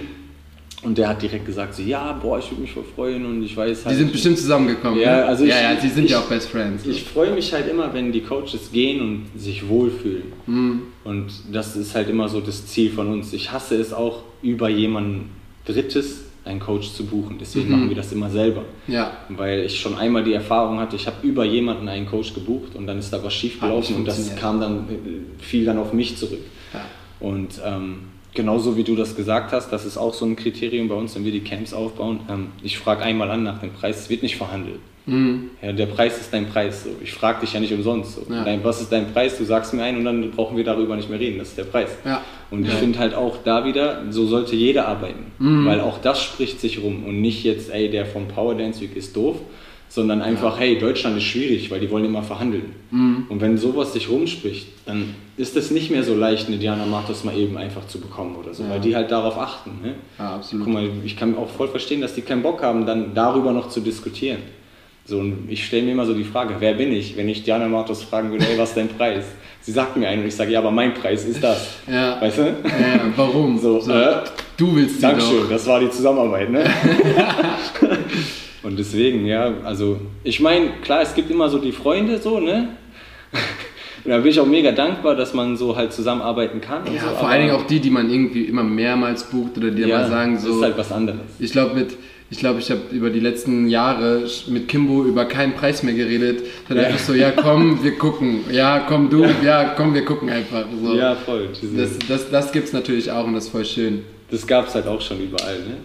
und der hat direkt gesagt, so, ja, boah, ich würde mich voll freuen und ich weiß halt... Die sind bestimmt zusammengekommen. Ja, ne? also ja, ich, ja, die sind ich, ja auch Best Friends. So. Ich freue mich halt immer, wenn die Coaches gehen und sich wohlfühlen. Mhm. Und das ist halt immer so das Ziel von uns. Ich hasse es auch, über jemanden Drittes einen Coach zu buchen. Deswegen mhm. machen wir das immer selber. Ja. Weil ich schon einmal die Erfahrung hatte, ich habe über jemanden einen Coach gebucht und dann ist da was schief gelaufen und das kam dann, äh, fiel dann auf mich zurück. Ja. Und ähm, genauso wie du das gesagt hast, das ist auch so ein Kriterium bei uns, wenn wir die Camps aufbauen. Ähm, ich frage einmal an nach dem Preis, es wird nicht verhandelt. Mhm. Ja, der Preis ist dein Preis. So. Ich frage dich ja nicht umsonst. So. Ja. Dein, was ist dein Preis? Du sagst mir ein und dann brauchen wir darüber nicht mehr reden. Das ist der Preis. Ja. Und ich finde halt auch da wieder, so sollte jeder arbeiten. Mhm. Weil auch das spricht sich rum und nicht jetzt, ey, der vom Power Dance Week ist doof, sondern einfach, hey, Deutschland ist schwierig, weil die wollen immer verhandeln. Mhm. Und wenn sowas sich rumspricht, dann ist es nicht mehr so leicht, eine Diana Matos mal eben einfach zu bekommen oder so, ja. weil die halt darauf achten. Ne? Ja, absolut. Guck mal, ich kann auch voll verstehen, dass die keinen Bock haben, dann darüber noch zu diskutieren. So, und ich stelle mir immer so die Frage, wer bin ich, wenn ich Diana Matos fragen würde, hey, was ist dein Preis? Sie sagt mir einen und ich sage, ja, aber mein Preis ist das. Ja. Weißt du? Ja, warum? So, so äh, du willst die Dankeschön, doch. das war die Zusammenarbeit, ne? Und deswegen, ja, also ich meine, klar, es gibt immer so die Freunde so, ne? Und da bin ich auch mega dankbar, dass man so halt zusammenarbeiten kann. ja, so, vor allen Dingen auch die, die man irgendwie immer mehrmals bucht oder die ja, mal sagen so. Das ist halt was anderes. Ich glaube mit ich glaube, ich habe über die letzten Jahre mit Kimbo über keinen Preis mehr geredet. Dann ja. einfach so, ja komm, wir gucken. Ja, komm du, ja komm, wir gucken einfach. So. Ja, voll. Das, das, das gibt es natürlich auch und das ist voll schön. Das gab es halt auch schon überall, ne?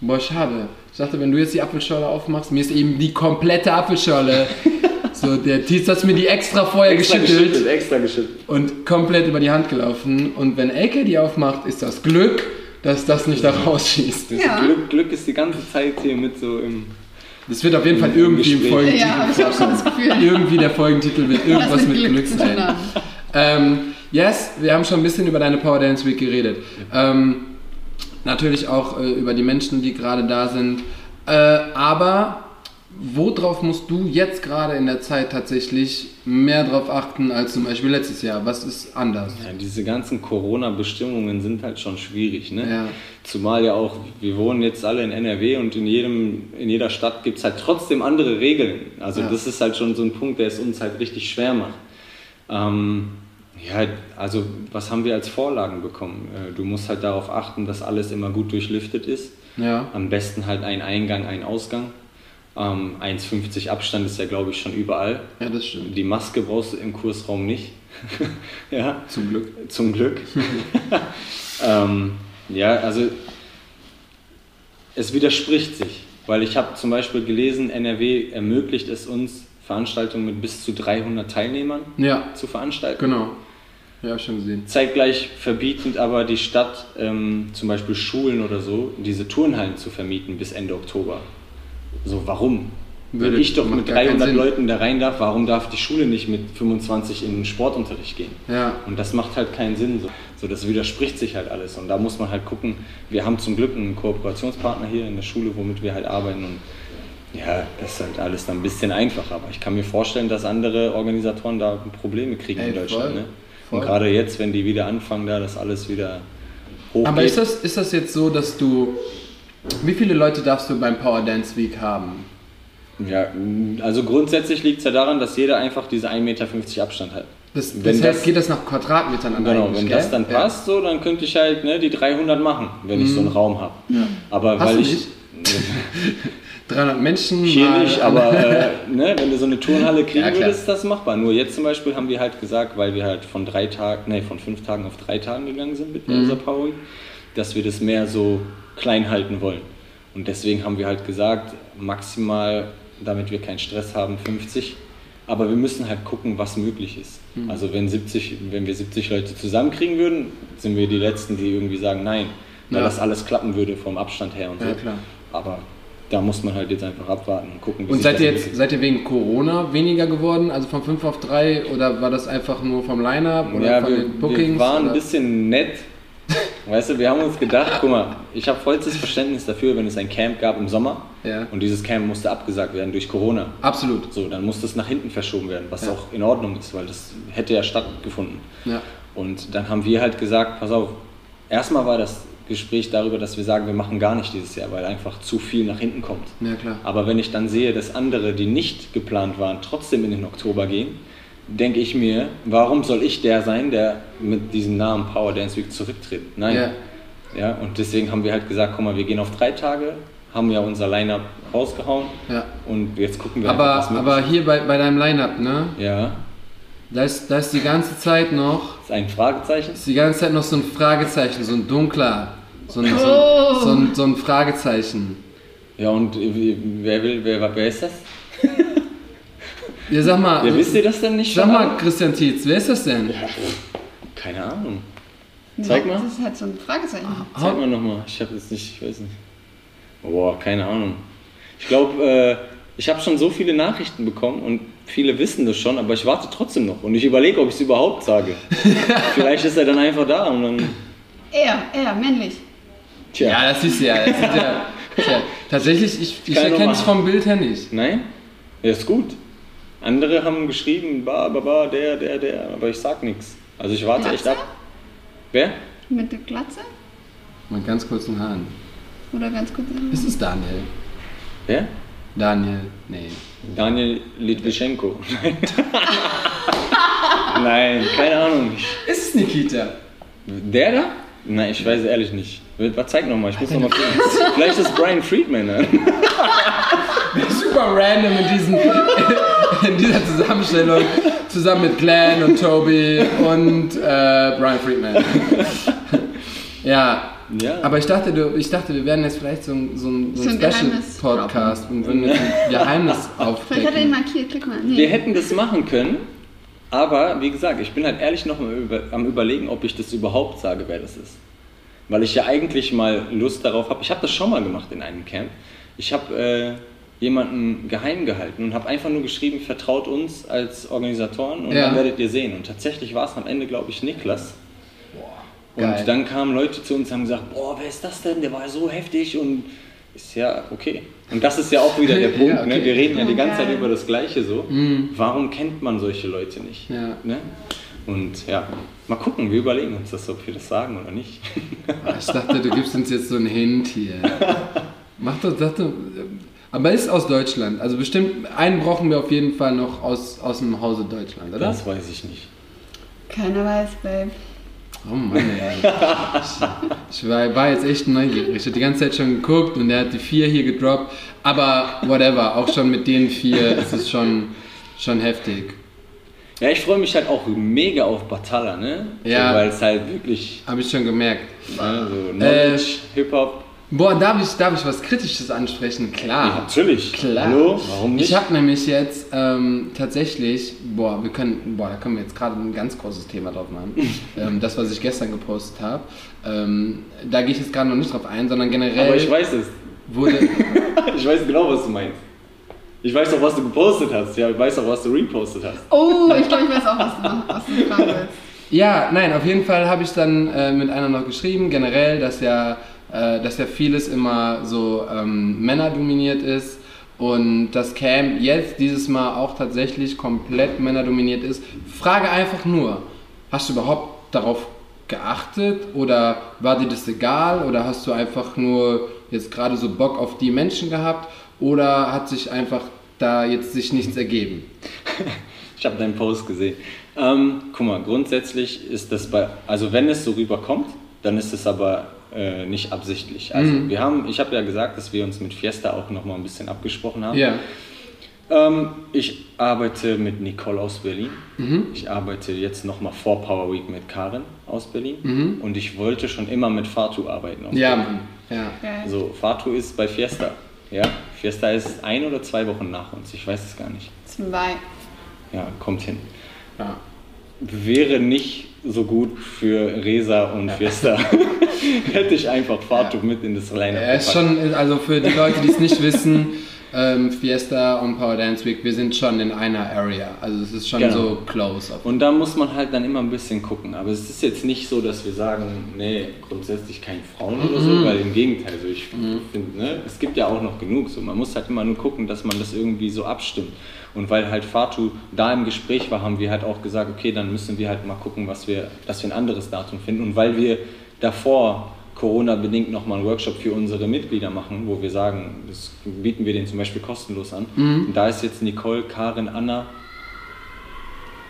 Boah, schade. Ich dachte, wenn du jetzt die Apfelschorle aufmachst, mir ist eben die komplette Apfelschorle. so, der Tietz hat mir die extra vorher extra geschüttelt, geschüttelt. Extra geschüttelt. Und komplett über die Hand gelaufen. Und wenn Elke die aufmacht, ist das Glück, dass das nicht da rausschießt. Ja. Glück, Glück ist die ganze Zeit hier mit so im. Das wird auf jeden Fall irgendwie im Folgentitel. Ja, ich habe schon das Gefühl. Irgendwie der Folgentitel wird irgendwas mit, mit Glück, sein. Ähm, yes, wir haben schon ein bisschen über deine Power Dance Week geredet. Ähm, natürlich auch äh, über die Menschen, die gerade da sind. Äh, aber worauf musst du jetzt gerade in der Zeit tatsächlich mehr drauf achten als zum Beispiel letztes Jahr? Was ist anders? Ja, diese ganzen Corona-Bestimmungen sind halt schon schwierig. Ne? Ja. Zumal ja auch, wir wohnen jetzt alle in NRW und in, jedem, in jeder Stadt gibt es halt trotzdem andere Regeln. Also ja. das ist halt schon so ein Punkt, der es uns halt richtig schwer macht. Ähm, ja, also was haben wir als Vorlagen bekommen? Äh, du musst halt darauf achten, dass alles immer gut durchlüftet ist. Ja. Am besten halt ein Eingang, ein Ausgang. Ähm, 1,50 Abstand ist ja, glaube ich, schon überall. Ja, das stimmt. Die Maske brauchst du im Kursraum nicht. ja. Zum Glück. Zum Glück. ähm, ja, also es widerspricht sich, weil ich habe zum Beispiel gelesen, NRW ermöglicht es uns, Veranstaltungen mit bis zu 300 Teilnehmern ja. zu veranstalten. Genau. Ja, schon gesehen. Zeitgleich verbietend aber die Stadt, ähm, zum Beispiel Schulen oder so, diese Turnhallen zu vermieten bis Ende Oktober. So, warum? Würde, Wenn ich doch mit 300 Leuten da rein darf, warum darf die Schule nicht mit 25 in den Sportunterricht gehen? Ja. Und das macht halt keinen Sinn. So. so, das widerspricht sich halt alles. Und da muss man halt gucken, wir haben zum Glück einen Kooperationspartner hier in der Schule, womit wir halt arbeiten. Und ja, das ist halt alles dann ein bisschen einfacher. Aber ich kann mir vorstellen, dass andere Organisatoren da Probleme kriegen Ey, in Deutschland. Voll, ne? voll. Und gerade jetzt, wenn die wieder anfangen, da das alles wieder hochgeht. Aber ist das, ist das jetzt so, dass du wie viele Leute darfst du beim Power Dance Week haben? Ja, also grundsätzlich liegt es ja daran, dass jeder einfach diese 1,50 Meter Abstand hat. Das, das heißt, das, geht das nach Quadratmetern an Genau, wenn gell? das dann passt, ja. so, dann könnte ich halt ne, die 300 machen, wenn ich so einen mhm. Raum habe. Ja. Aber Hast weil ich. 300 Menschen. Hier nicht, aber äh, ne, wenn du so eine Turnhalle kriegen ja, würdest, ist das machbar. Nur jetzt zum Beispiel haben wir halt gesagt, weil wir halt von drei Tagen, nee, von fünf Tagen auf drei Tagen gegangen sind mit mhm. unserer Power, dass wir das mehr so klein halten wollen. Und deswegen haben wir halt gesagt, maximal, damit wir keinen Stress haben, 50. Aber wir müssen halt gucken, was möglich ist. Mhm. Also wenn, 70, wenn wir 70 Leute zusammenkriegen würden, sind wir die Letzten, die irgendwie sagen nein, weil ja. das alles klappen würde vom Abstand her und ja, so. Klar. Aber da muss man halt jetzt einfach abwarten und gucken. Wie und seid ihr jetzt seid ihr wegen Corona weniger geworden, also von 5 auf 3 oder war das einfach nur vom Line-Up oder ja, von wir, den Bookings? Wir waren oder? ein bisschen nett Weißt du, wir haben uns gedacht, guck mal, ich habe vollstes Verständnis dafür, wenn es ein Camp gab im Sommer Ja. und dieses Camp musste abgesagt werden durch Corona. Absolut. So, dann musste es nach hinten verschoben werden, was Ja. auch in Ordnung ist, weil das hätte ja stattgefunden. Ja. Und dann haben wir halt gesagt, pass auf, erstmal war das Gespräch darüber, dass wir sagen, wir machen gar nicht dieses Jahr, weil einfach zu viel nach hinten kommt. Ja, klar. Aber wenn ich dann sehe, dass andere, die nicht geplant waren, trotzdem in den Oktober gehen, denke ich mir, warum soll ich der sein, der mit diesem Namen Power Dance Week zurücktritt? Nein. Ja. Ja, und deswegen haben wir halt gesagt, guck mal, wir gehen auf drei Tage, haben ja unser Line-Up rausgehauen Ja. und jetzt gucken wir Aber, einfach, was aber hier bei, bei deinem Line-Up, ne? Ja, Da ist, da ist die ganze Zeit noch, ist ein Fragezeichen. ist die ganze Zeit noch so ein Fragezeichen, so ein dunkler, so ein, so Oh. ein, so ein, so ein Fragezeichen. Ja, und äh, wer will, wer, wer ist das? Ja, sag mal, Ja, wisst ihr das denn nicht sag schon mal? Christian Tietz, wer ist das denn? Keine Ahnung. Zeig mal. Das ist halt so ein Fragezeichen. Zeig mal nochmal. Ich habe jetzt nicht, ich weiß nicht. Boah, keine Ahnung. Ich glaube, äh, ich habe schon so viele Nachrichten bekommen und viele wissen das schon, aber ich warte trotzdem noch und ich überlege, ob ich es überhaupt sage. Vielleicht ist er dann einfach da und dann. Er, er, männlich. Tja. Ja, das ist ja. Das ist ja tja, tatsächlich, ich, ich erkenne es vom Bild her nicht. Nein? Ja, ist gut. Andere haben geschrieben, ba, ba, ba, der, der, der, aber ich sag nichts. Also ich warte echt Glatze? ab. Wer? Mit der Glatze? Mit ganz kurzen Haaren. Oder ganz kurz. Ist es Daniel? Wer? Daniel, nee. Daniel Litvischenko. Nein, keine Ahnung. Ist es Nikita? Der da? Nein, ich weiß ehrlich nicht. Was zeig nochmal, ich muss nochmal gucken. Vielleicht ist Brian Friedman. Ne? Super random in, diesen, in dieser Zusammenstellung. Zusammen mit Glenn und Toby und äh, Brian Friedman. ja. Ja. Aber ich dachte, du, ich dachte, wir werden jetzt vielleicht so ein, so ein, so So ein ein Geheimnis Special-Podcast und würden jetzt ein Geheimnis Vielleicht hat er ihn aufdecken. markiert, klick mal. Nee. Wir hätten das machen können, aber wie gesagt, ich bin halt ehrlich noch am überlegen, ob ich das überhaupt sage, wer das ist. Weil ich ja eigentlich mal Lust darauf habe. Ich habe das schon mal gemacht in einem Camp. Ich habe äh, jemanden geheim gehalten und habe einfach nur geschrieben, vertraut uns als Organisatoren und Ja. dann werdet ihr sehen. Und tatsächlich war es am Ende, glaube ich, Niklas. Und Geil. dann kamen Leute zu uns und haben gesagt, boah, wer ist das denn? Der war so heftig und ist ja okay. Und das ist ja auch wieder der Ja, Punkt. okay. Ne? Wir reden ja die Oh, ganze Zeit über das Gleiche so. Warum kennt man solche Leute nicht? Ja. Ne? Und ja, mal gucken, wir überlegen uns das, ob wir das sagen oder nicht. Ich dachte, du gibst uns jetzt so einen Hint hier. Mach doch, dachte, aber ist aus Deutschland. Also bestimmt, einen brauchen wir auf jeden Fall noch aus, aus dem Hause Deutschland, oder? Das weiß ich nicht. Keiner weiß, Babe. Oh Mann, ey. Ich, ich war, war jetzt echt neugierig. Ich habe die ganze Zeit schon geguckt und er hat die vier hier gedroppt. Aber whatever, auch schon mit den vier ist es schon, schon heftig. Ja, ich freue mich halt auch mega auf Batalla, ne? Ja. So, Weil es halt wirklich Habe ich schon gemerkt. ne, so Knowledge, Hip-Hop. Boah, darf ich, darf ich was Kritisches ansprechen? Klar. Ja, natürlich. Klar. Hallo? Warum nicht? Ich habe nämlich jetzt ähm, tatsächlich, boah, wir können, boah, da können wir jetzt gerade ein ganz großes Thema drauf machen. ähm, das, was ich gestern gepostet habe. Ähm, da gehe ich jetzt gerade noch nicht drauf ein, sondern generell Aber ich weiß es. wurde. Ich weiß genau, was du meinst. Ich weiß auch, was du gepostet hast. Ja, ich weiß auch, was du repostet hast. Oh, ich glaube, ich weiß auch, was du, was du willst. Ja, nein, auf jeden Fall habe ich dann äh, mit einer noch geschrieben, generell, dass ja, äh, dass ja vieles immer so ähm, männerdominiert ist und das Camp jetzt dieses Mal auch tatsächlich komplett männerdominiert ist. Frage einfach nur, hast du überhaupt darauf geachtet oder war dir das egal oder hast du einfach nur jetzt gerade so Bock auf die Menschen gehabt oder hat sich einfach da jetzt sich nichts ergeben? Ich habe deinen Post gesehen. Ähm, guck mal, grundsätzlich ist das bei, also wenn es so rüberkommt, dann ist es aber äh, nicht absichtlich. Also Mhm. wir haben, ich habe ja gesagt, dass wir uns mit Fiesta auch noch mal ein bisschen abgesprochen haben. Ja. Ähm, ich arbeite mit Nicole aus Berlin. Mhm. Ich arbeite jetzt noch mal vor Power Week mit Karin aus Berlin. Mhm. Und ich wollte schon immer mit Fatu arbeiten. aus Ja, Berlin. Mann. Ja. So, Fatu ist bei Fiesta. Ja, Fiesta ist ein oder zwei Wochen nach uns. Ich weiß es gar nicht. Zwei. Ja, kommt hin. ja. wäre nicht so gut für Resa und Fiesta. Hätte ich einfach Fatu mit in das Line-Up Er ist schon, also für die Leute, die es nicht wissen, ähm, Fiesta und Power Dance Week, wir sind schon in einer Area. Also es ist schon Genau. so close. Und da muss man halt dann immer ein bisschen gucken. Aber es ist jetzt nicht so, dass wir sagen, nee, grundsätzlich keine Frauen oder Mhm. so, weil im Gegenteil, so ich finde, ne, es gibt ja auch noch genug. So, man muss halt immer nur gucken, dass man das irgendwie so abstimmt. Und weil halt Fatu da im Gespräch war, haben wir halt auch gesagt, okay, dann müssen wir halt mal gucken, was wir, dass wir ein anderes Datum finden. Und weil wir davor Corona-bedingt nochmal einen Workshop für unsere Mitglieder machen, wo wir sagen, das bieten wir denen zum Beispiel kostenlos an. Mhm. Und da ist jetzt Nicole, Karin, Anna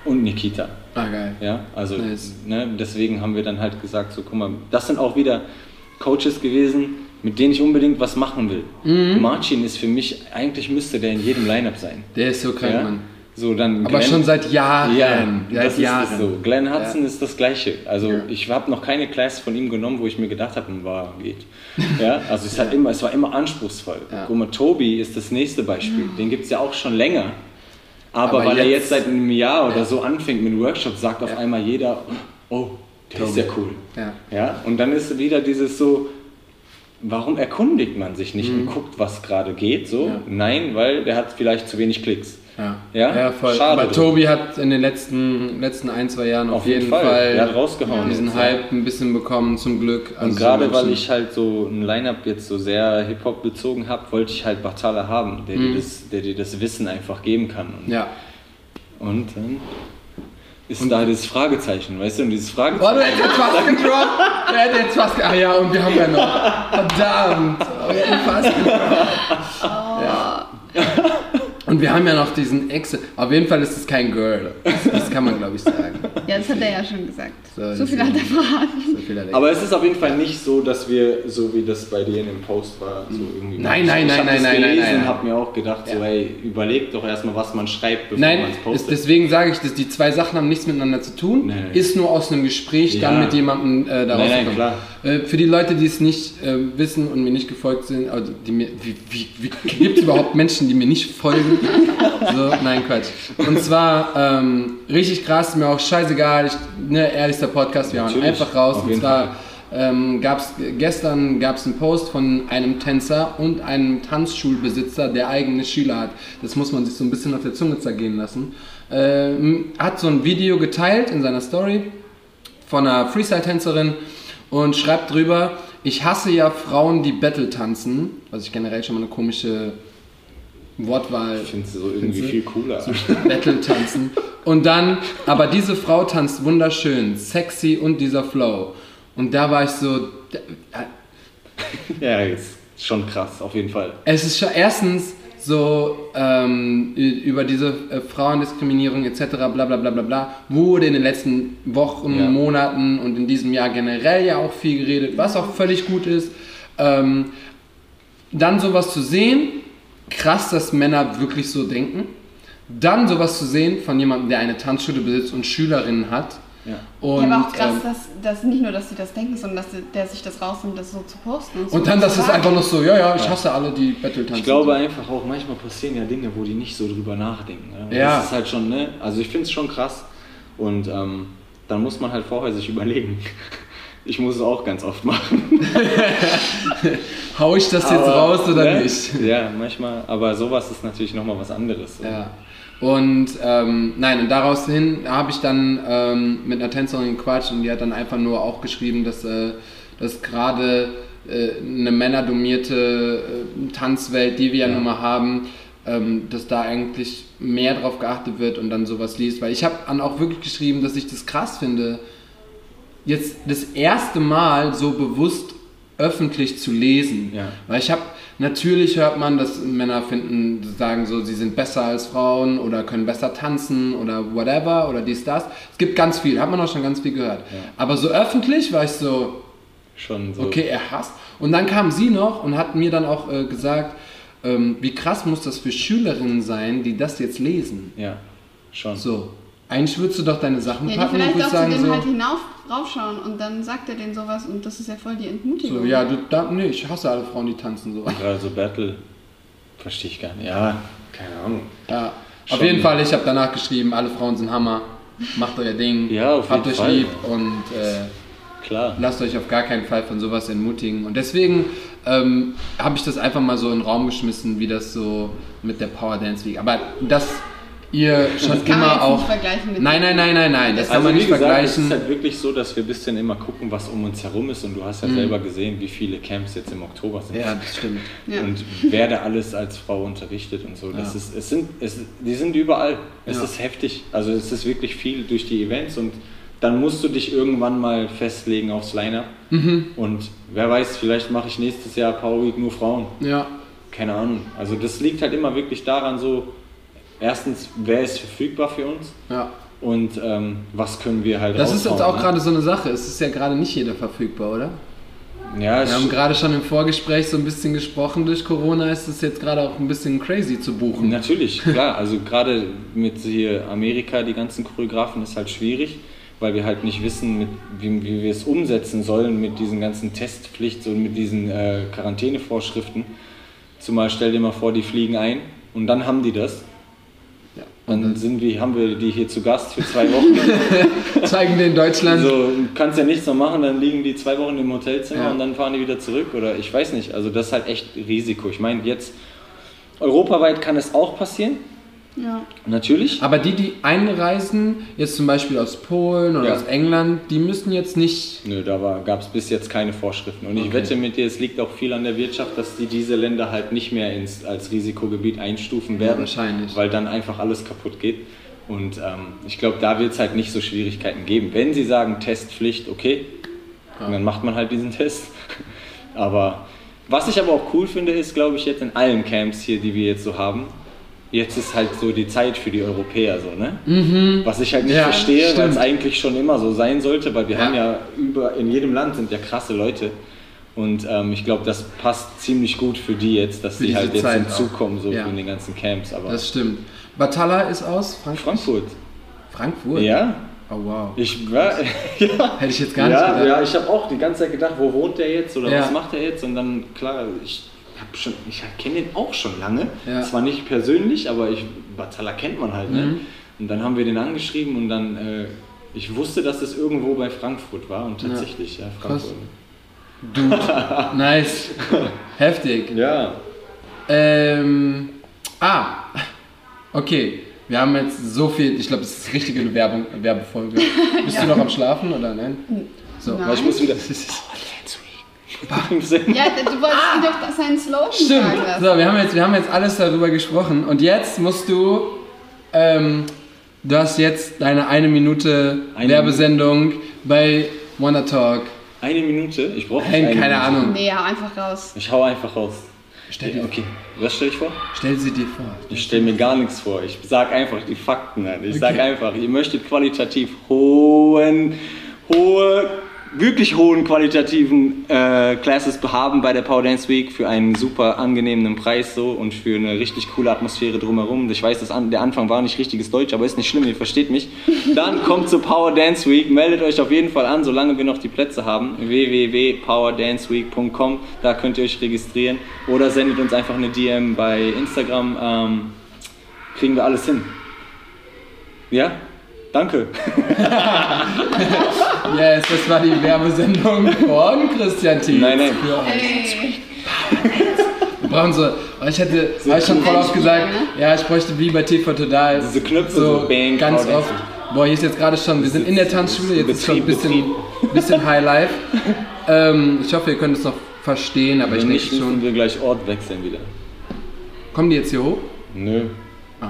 und Nikita. ah, geil. Ja, also Nice. ne, deswegen haben wir dann halt gesagt, so guck mal, das sind auch wieder Coaches gewesen, mit denen ich unbedingt was machen will. Mhm. Marcin ist für mich, eigentlich müsste der in jedem Lineup sein. Der ist so krank, Ja? Mann. So, dann Aber Glenn- schon seit Jahren. ja, seit das Jahren. ist so. Glenn Hudson Ja. ist das Gleiche. Also Ja. ich habe noch keine Class von ihm genommen, wo ich mir gedacht habe, war geht. Ja, also es, hat immer, es war immer anspruchsvoll. Ja. Guck mal, Tobi ist das nächste Beispiel. Den gibt es ja auch schon länger. Aber, Aber weil er jetzt- jetzt seit einem Jahr oder so anfängt mit Workshops, sagt auf einmal jeder, oh, der ist Tobi. ja cool. Ja. Ja, und dann ist wieder dieses so, warum erkundigt man sich nicht und guckt, was gerade geht? So, Mhm. Ja. nein, weil der hat vielleicht zu wenig Klicks. Ja, Ja? voll. Schade Aber. Tobi hat in den letzten, letzten ein, zwei Jahren auf, Auf jeden Fall. Der hat rausgehauen diesen jetzt, ja. Hype ein bisschen bekommen, zum Glück. Also Und so gerade weil ich halt so ein Line-Up jetzt so sehr Hip-Hop bezogen habe, wollte ich halt Batala haben, der, dir das, der dir das Wissen einfach geben kann. Und, Mhm. Ja. und dann ist da das Fragezeichen, weißt du? Und dieses Oh, Fragezeichen. du hättest jetzt fast gedroppt. Du hättest jetzt fast ge- Ah ja, und wir haben ja noch. Verdammt. Oh, wir hätten fast gedroppt. Ja. Und wir haben ja noch diesen Ex. Auf jeden Fall ist es kein Girl. Das, das kann man, glaube ich, sagen. Ja, das hat er ja schon gesagt. So, So, viel hat er verraten. So viel hat er- Aber es ist auf jeden Fall nicht so, dass wir, so wie das bei dir in dem Post war, so irgendwie. Nein, nein, ich nein, hab nein, das nein, nein, gelesen, nein, nein. habe mir auch gedacht, so, Ja. ey, überleg doch erstmal, was man schreibt, bevor Nein, man es ist, postet. deswegen sage ich, dass die zwei Sachen haben nichts miteinander zu tun. Nein. Ist nur aus einem Gespräch dann Ja. mit jemandem äh, da Nein, nein, klar. Äh, für die Leute, die es nicht äh, wissen und mir nicht gefolgt sind, also die mir, wie, wie, wie gibt es überhaupt Menschen, die mir nicht folgen? So, nein, Quatsch. Und zwar ähm, richtig krass, mir auch scheißegal, ich, ne, ehrlichster Podcast, wir hauen Natürlich, einfach raus. Und zwar ähm, gab's, gestern gab es einen Post von einem Tänzer und einem Tanzschulbesitzer, der eigene Schüler hat. Das muss man sich so ein bisschen auf der Zunge zergehen lassen. Ähm, hat so ein Video geteilt in seiner Story von einer Freestyle-Tänzerin und schreibt drüber, ich hasse ja Frauen, die Battle tanzen, was ich generell schon mal eine komische Wortwahl Ich finde es so irgendwie viel cooler. Battle tanzen. Und dann, aber diese Frau tanzt wunderschön, sexy und dieser Flow. Und da war ich so, ja, ist schon krass, auf jeden Fall. es ist schon erstens so ähm, über diese äh, Frauendiskriminierung etc. bla bla bla bla bla wurde in den letzten Wochen, Ja. Monaten und in diesem Jahr generell ja auch viel geredet, was auch völlig gut ist. Ähm, dann sowas zu sehen, krass, dass Männer wirklich so denken. Dann sowas zu sehen von jemandem, der eine Tanzschule besitzt und Schülerinnen hat. Ja. Und, ja, aber auch krass, ähm, dass, dass nicht nur, dass sie das denken, sondern dass der sich das rausnimmt, das so zu posten. so und dann, das ist einfach noch so, ja, ja, ich hasse alle, die Battle tanzen. Ich glaube einfach auch, manchmal passieren ja Dinge, wo die nicht so drüber nachdenken. Ne? Ja. Das ist halt schon, ne? Also ich finde es schon krass. Und ähm, dann muss man halt vorher sich überlegen. Ich muss es auch ganz oft machen. Hau ich das jetzt Aber, raus oder ne? nicht? Ja, manchmal. Aber sowas ist natürlich nochmal was anderes. Ja. Und ähm, nein, und daraus hin habe ich dann ähm, mit einer Tänzerin gequatscht und die hat dann einfach nur auch geschrieben, dass, äh, dass gerade äh, eine männerdominierte äh, Tanzwelt, die wir ja, nun mal haben, ähm, dass da eigentlich mehr drauf geachtet wird und dann sowas liest. Weil ich habe dann auch wirklich geschrieben, dass ich das krass finde, jetzt das erste Mal so bewusst öffentlich zu lesen. Ja. Weil ich habe, natürlich hört man, dass Männer finden, sagen so, sie sind besser als Frauen oder können besser tanzen oder whatever oder dies, das. Es gibt ganz viel, hat man auch schon ganz viel gehört. Aber so öffentlich war ich so, Schon so. okay, er hasst. Und dann kam sie noch und hat mir dann auch äh, gesagt, ähm, wie krass muss das für Schülerinnen sein, die das jetzt lesen. Ja, schon. So, eigentlich würdest du doch deine Sachen Ja, packen und vielleicht würdest auch zu sagen dem so, halt hinauf raufschauen und dann sagt er denen sowas und das ist ja voll die Entmutigung. so ja, du, da, nee, ich hasse alle Frauen, die tanzen so. Gerade so Battle. Verstehe ich gar nicht. Ja, keine Ahnung. Ja, auf Schon. jeden Fall, ich habe danach geschrieben, alle Frauen sind Hammer, macht euer Ding, Ja, auf habt jeden euch Fall. lieb und äh, Klar. Lasst euch auf gar keinen Fall von sowas entmutigen. Und deswegen ähm, habe ich das einfach mal so in den Raum geschmissen, wie das so mit der Power Dance League. Aber das ihr schon Das kann man immer auch. nicht vergleichen mit nein, nein, nein, nein, nein. Das kann Also man wie nicht gesagt, es vergleichen. ist halt wirklich so, dass wir ein bisschen immer gucken, was um uns herum ist. Und du hast ja selber gesehen, wie viele Camps jetzt im Oktober sind. Mhm. ja, das stimmt. Ja. Und wer da alles als Frau unterrichtet und so. Das Ja. ist, es sind, es, die sind überall. Es Ja. ist heftig. Also es ist wirklich viel durch die Events und dann musst du dich irgendwann mal festlegen aufs Line-Up. Mhm. Und wer weiß, vielleicht mache ich nächstes Jahr Power Week nur Frauen. Ja, Keine Ahnung. Also das liegt halt immer wirklich daran so, erstens, wer ist verfügbar für uns ja. und ähm, was können wir halt Das ist jetzt auch ne? gerade so eine Sache. Es ist ja gerade nicht jeder verfügbar, oder? Ja, Wir haben gerade schon im Vorgespräch so ein bisschen gesprochen. Durch Corona ist es jetzt gerade auch ein bisschen crazy zu buchen. Natürlich, klar. Also gerade mit hier Amerika, die ganzen Choreografen, ist halt schwierig, weil wir halt nicht wissen, mit, wie, wie wir es umsetzen sollen mit diesen ganzen Testpflichten und mit diesen äh, Quarantänevorschriften. Zumal stell dir mal vor, die fliegen ein und dann haben die das. Und dann sind wir, haben wir die hier zu Gast für zwei Wochen. Zeigen den Deutschland. Also du kannst ja nichts mehr machen, dann liegen die zwei Wochen im Hotelzimmer Ja. und dann fahren die wieder zurück oder ich weiß nicht. Also das ist halt echt Risiko. Ich meine, jetzt europaweit kann es auch passieren, Ja. natürlich. Aber die, die einreisen, jetzt zum Beispiel aus Polen oder Ja. aus England, die müssen jetzt nicht. Nö, da gab es bis jetzt keine Vorschriften. Und ich Okay. wette mit dir, es liegt auch viel an der Wirtschaft, dass die diese Länder halt nicht mehr ins, als Risikogebiet einstufen werden. wahrscheinlich. Weil dann einfach alles kaputt geht. Und ähm, ich glaube, da wird es halt nicht so Schwierigkeiten geben. Wenn sie sagen Testpflicht, okay, Ja. dann macht man halt diesen Test. Aber was ich aber auch cool finde, ist, glaube ich, jetzt in allen Camps hier, die wir jetzt so haben, jetzt ist halt so die Zeit für die Europäer so, ne? Was ich halt nicht Ja, verstehe, weil es eigentlich schon immer so sein sollte, weil wir Ja. haben ja über in jedem Land sind ja krasse Leute. Und ähm, ich glaube, das passt ziemlich gut für die jetzt, dass Für die halt jetzt Zeit hinzukommen, so auch. Ja. in den ganzen Camps. Aber Das stimmt. Batalla ist aus Frankfurt. Frankfurt. Frankfurt? Ja, Oh wow. ich war. ja. Hätte ich jetzt gar nicht gedacht. ja, ich habe auch die ganze Zeit gedacht, wo wohnt der jetzt oder was macht er jetzt? Und dann, klar, ich habe schon, ich kenne den auch schon lange. Ja. Zwar nicht persönlich, aber ich, Batalla kennt man halt. Ne? Mhm. Und dann haben wir den angeschrieben und dann, äh, ich wusste, dass es irgendwo bei Frankfurt war und tatsächlich, ja, Frankfurt. Dude. nice. Heftig. Ja, Ähm. Ah. Okay. Wir haben jetzt so viel. Ich glaube, das ist richtige Werbung, Werbefolge. Bist du noch am Schlafen oder nein? So. Nein. weil ich muss wieder. Ja, du wolltest ihm doch seinen Slogan Stimmt. sagen lassen. So, wir haben, jetzt, wir haben jetzt alles darüber gesprochen und jetzt musst du, ähm, du hast jetzt deine eine Minute Eine Werbesendung bei Wanna Talk. Eine Minute? Ich brauche keine Ahnung. Nee, hau einfach raus. Ich hau einfach raus. Stell dir, Okay, was stell ich vor? stell sie dir vor. Ich stelle mir gar nichts vor. Ich sag einfach die Fakten an. Ich Okay. sag einfach, ihr möchtet qualitativ hohen, hohe, wirklich hohen qualitativen äh, Classes haben bei der Power Dance Week für einen super angenehmen Preis so und für eine richtig coole Atmosphäre drumherum. Ich weiß, das an, der Anfang war nicht richtiges Deutsch, aber ist nicht schlimm, ihr versteht mich. Dann kommt zur Power Dance Week, meldet euch auf jeden Fall an, solange wir noch die Plätze haben. www.powerdanceweek.com, da könnt ihr euch registrieren oder sendet uns einfach eine DM bei Instagram. Ähm, kriegen wir alles hin. Ja? Danke. Yes, das war die Werbesendung von Christian Thiel. Nein, nein. Für euch. Hey. Wir brauchen so, ich hätte, So ich schon voll oft gesagt, ne? ja, ich bräuchte wie bei TV Total. Diese Knöpfe, so so bang, ganz Power oft. Boah, hier ist jetzt gerade schon, wir sind in der Tanzschule, jetzt ist schon ein bisschen, bisschen High Life. Ähm, ich hoffe, ihr könnt es noch verstehen, aber ich Wenn denke nicht, müssen schon. wir gleich Ort wechseln wieder. Kommen die jetzt hier hoch? Nö.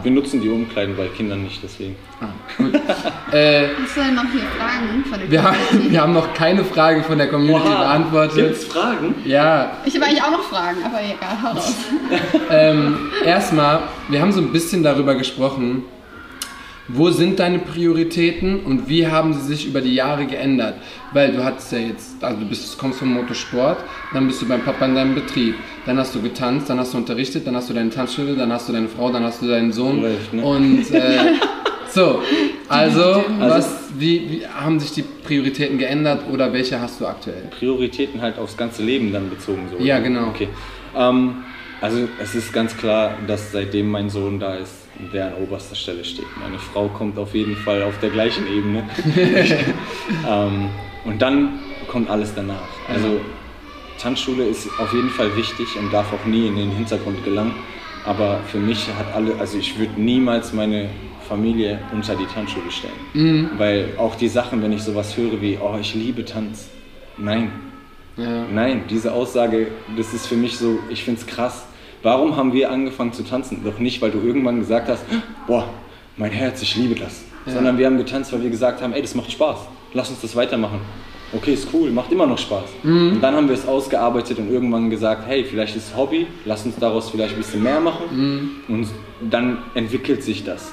Wir nutzen die Umkleiden bei Kindern nicht, deswegen. Ah, gut. äh, Hast du denn noch hier Fragen von der wir, haben, Community? wir haben noch keine Frage von der Community beantwortet. Gibt's Fragen? Ja, Ich habe eigentlich auch noch Fragen, aber egal, hau raus. Ähm, erstmal, wir haben so ein bisschen darüber gesprochen, wo sind deine Prioritäten und wie haben sie sich über die Jahre geändert? Weil du hattest ja jetzt, also du bist, kommst vom Motorsport, dann bist du beim Papa in deinem Betrieb, dann hast du getanzt, dann hast du unterrichtet, dann hast du deine Tanzschule, dann hast du deine Frau, dann hast du deinen Sohn Läuft, ne? und äh, so, also, was, wie, wie haben sich die Prioritäten geändert oder welche hast du aktuell? Prioritäten halt aufs ganze Leben dann bezogen. So, Ja, genau. Okay. Ähm, also es ist ganz klar, dass seitdem mein Sohn da ist, der an oberster Stelle steht. Meine Frau kommt auf jeden Fall auf der gleichen Ebene. ähm, und dann kommt alles danach. Also Tanzschule ist auf jeden Fall wichtig und darf auch nie in den Hintergrund gelangen. Aber für mich hat alle, also ich würde niemals meine Familie unter die Tanzschule stellen. Weil auch die Sachen, wenn ich sowas höre wie, oh, ich liebe Tanz. Nein, Ja. Nein, diese Aussage, das ist für mich so, ich finde es krass. Warum haben wir angefangen zu tanzen? Doch nicht, weil du irgendwann gesagt hast, boah, mein Herz, ich liebe das. Sondern wir haben getanzt, weil wir gesagt haben, ey, das macht Spaß. Lass uns das weitermachen. Okay, ist cool, macht immer noch Spaß. Und dann haben wir es ausgearbeitet und irgendwann gesagt, hey, vielleicht ist es Hobby, lass uns daraus vielleicht ein bisschen mehr machen. Und dann entwickelt sich das.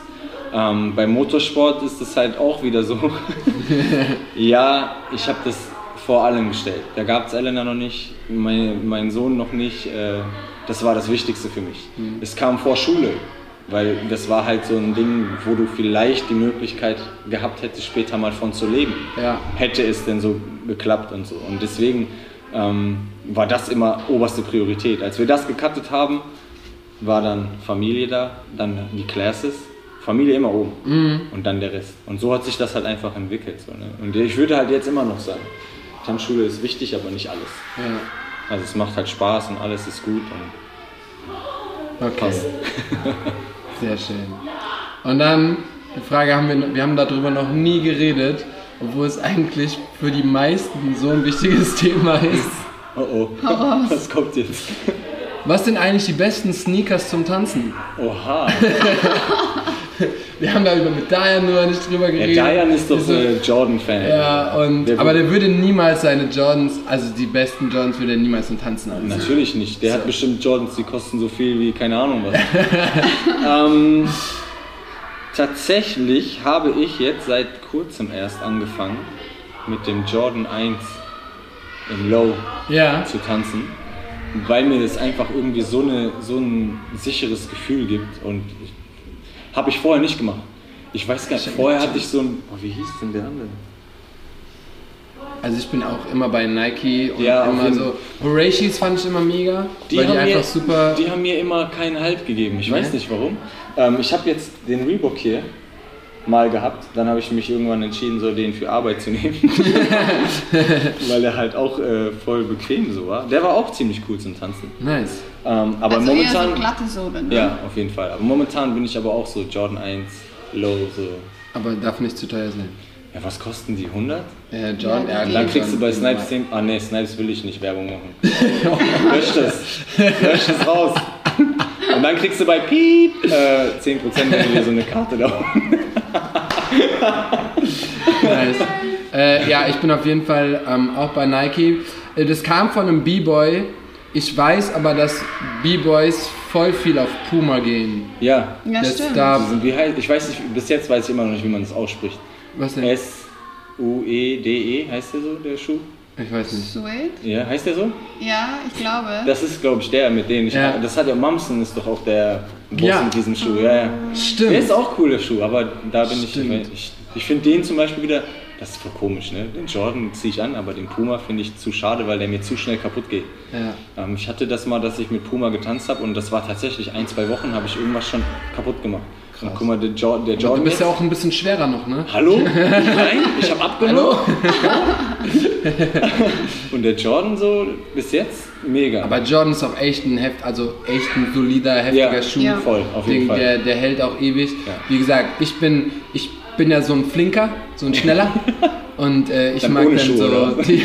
Ähm, beim Motorsport ist es halt auch wieder so. ja, ich habe das vor allem gestellt. Da gab es Elena noch nicht, mein, mein Sohn noch nicht. Äh, das war das Wichtigste für mich. Es kam vor Schule, weil das war halt so ein Ding, wo du vielleicht die Möglichkeit gehabt hättest, später mal von zu leben. Ja. Hätte es denn so geklappt und so. Und deswegen ähm, war das immer oberste Priorität. Als wir das gecuttet haben, war dann Familie da, dann die Classes, Familie immer oben und dann der Rest. Und so hat sich das halt einfach entwickelt. So, ne? Und ich würde halt jetzt immer noch sagen, Tanzschule ist wichtig, aber nicht alles. Ja. Also es macht halt Spaß und alles ist gut. Und Okay. Passt. Sehr schön. Und dann, die Frage haben wir, wir haben darüber noch nie geredet, obwohl es eigentlich für die meisten so ein wichtiges Thema ist. oh oh, was kommt jetzt? Was sind eigentlich die besten Sneakers zum Tanzen? Oha, Wir haben da über mit Dayan nur nicht drüber geredet. Diane ist doch Diese- äh, Jordan-Fan. Ja, und, Der aber der würde niemals seine Jordans, also die besten Jordans würde er niemals zum Tanzen anziehen. Natürlich nicht. Der So. hat bestimmt Jordans, die kosten so viel wie keine Ahnung was. ähm, tatsächlich habe ich jetzt seit kurzem erst angefangen mit dem Jordan 1 im Low Ja, zu tanzen, weil mir das einfach irgendwie so, eine, so ein sicheres Gefühl gibt und habe ich vorher nicht gemacht. Ich weiß gar nicht, vorher hatte ich so ein, oh, wie hieß denn der andere? also ich bin auch immer bei Nike und Ja, immer so. Horashis fand ich immer mega, Die, weil die haben einfach mir, super. die haben mir immer keinen Halt gegeben. Ich Nee? weiß nicht warum. Ähm, ich habe jetzt den Reebok hier mal gehabt. Dann habe ich mich irgendwann entschieden, so den für Arbeit zu nehmen. Weil er halt auch äh, voll bequem so war. Der war auch ziemlich cool zum Tanzen. nice. Ähm, aber also momentan. eher so glatte Sohle, ne? ja, auf jeden Fall. Aber momentan bin ich aber auch so Jordan 1, Low, so. Aber darf nicht zu teuer sein. Ja, was kosten die? 100? Äh, Jordan, Ja, ja, Dann kriegst du bei Snipes 10. Ah ne, Snipes will ich nicht Werbung machen. Lösch das. Lösch das raus. Und dann kriegst du bei Piep äh, 10%, wenn du dir so eine Karte da Nice. Äh, ja, ich bin auf jeden Fall ähm, auch bei Nike. Äh, Das kam von einem B-Boy. Ich weiß aber, dass B-Boys voll viel auf Puma gehen. Ja. Ja, das stimmt. da, wie heißt, ich weiß nicht, bis jetzt weiß ich immer noch nicht, wie man das ausspricht. was denn? S-U-E-D-E heißt der so, der Schuh? Ich weiß nicht. Suede? Ja, heißt der so? Ja, ich glaube. Das ist, glaube ich, der, mit dem ich. Ja. Das hat ja Mamsen, ist doch auch der Boss Ja. mit diesem Schuh. Ja, ja. Stimmt. Der ist auch cooler Schuh, aber da bin Stimmt. ich. Ich, ich finde den zum Beispiel wieder. Das ist voll komisch, ne? Den Jordan ziehe ich an, aber den Puma finde ich zu schade, weil der mir zu schnell kaputt geht. Ja. Ähm, ich hatte das mal, dass ich mit Puma getanzt habe und das war tatsächlich ein, zwei Wochen, habe ich irgendwas schon kaputt gemacht. Und guck mal, der, jo der Aber Jordan. du bist ja auch ein bisschen schwerer noch, ne? Hallo? Nein, ich habe abgenommen. Und der Jordan so bis jetzt mega. Aber Jordan ist auch echt ein Heft, also echt ein solider, heftiger ja, Schuh. Ja. voll, auf jeden Ding, Fall. Der, der hält auch ewig. Ja. Wie gesagt, ich bin, ich bin ja so ein Flinker, so ein Schneller. und äh, ich Dann mag dann Schuhe, so die,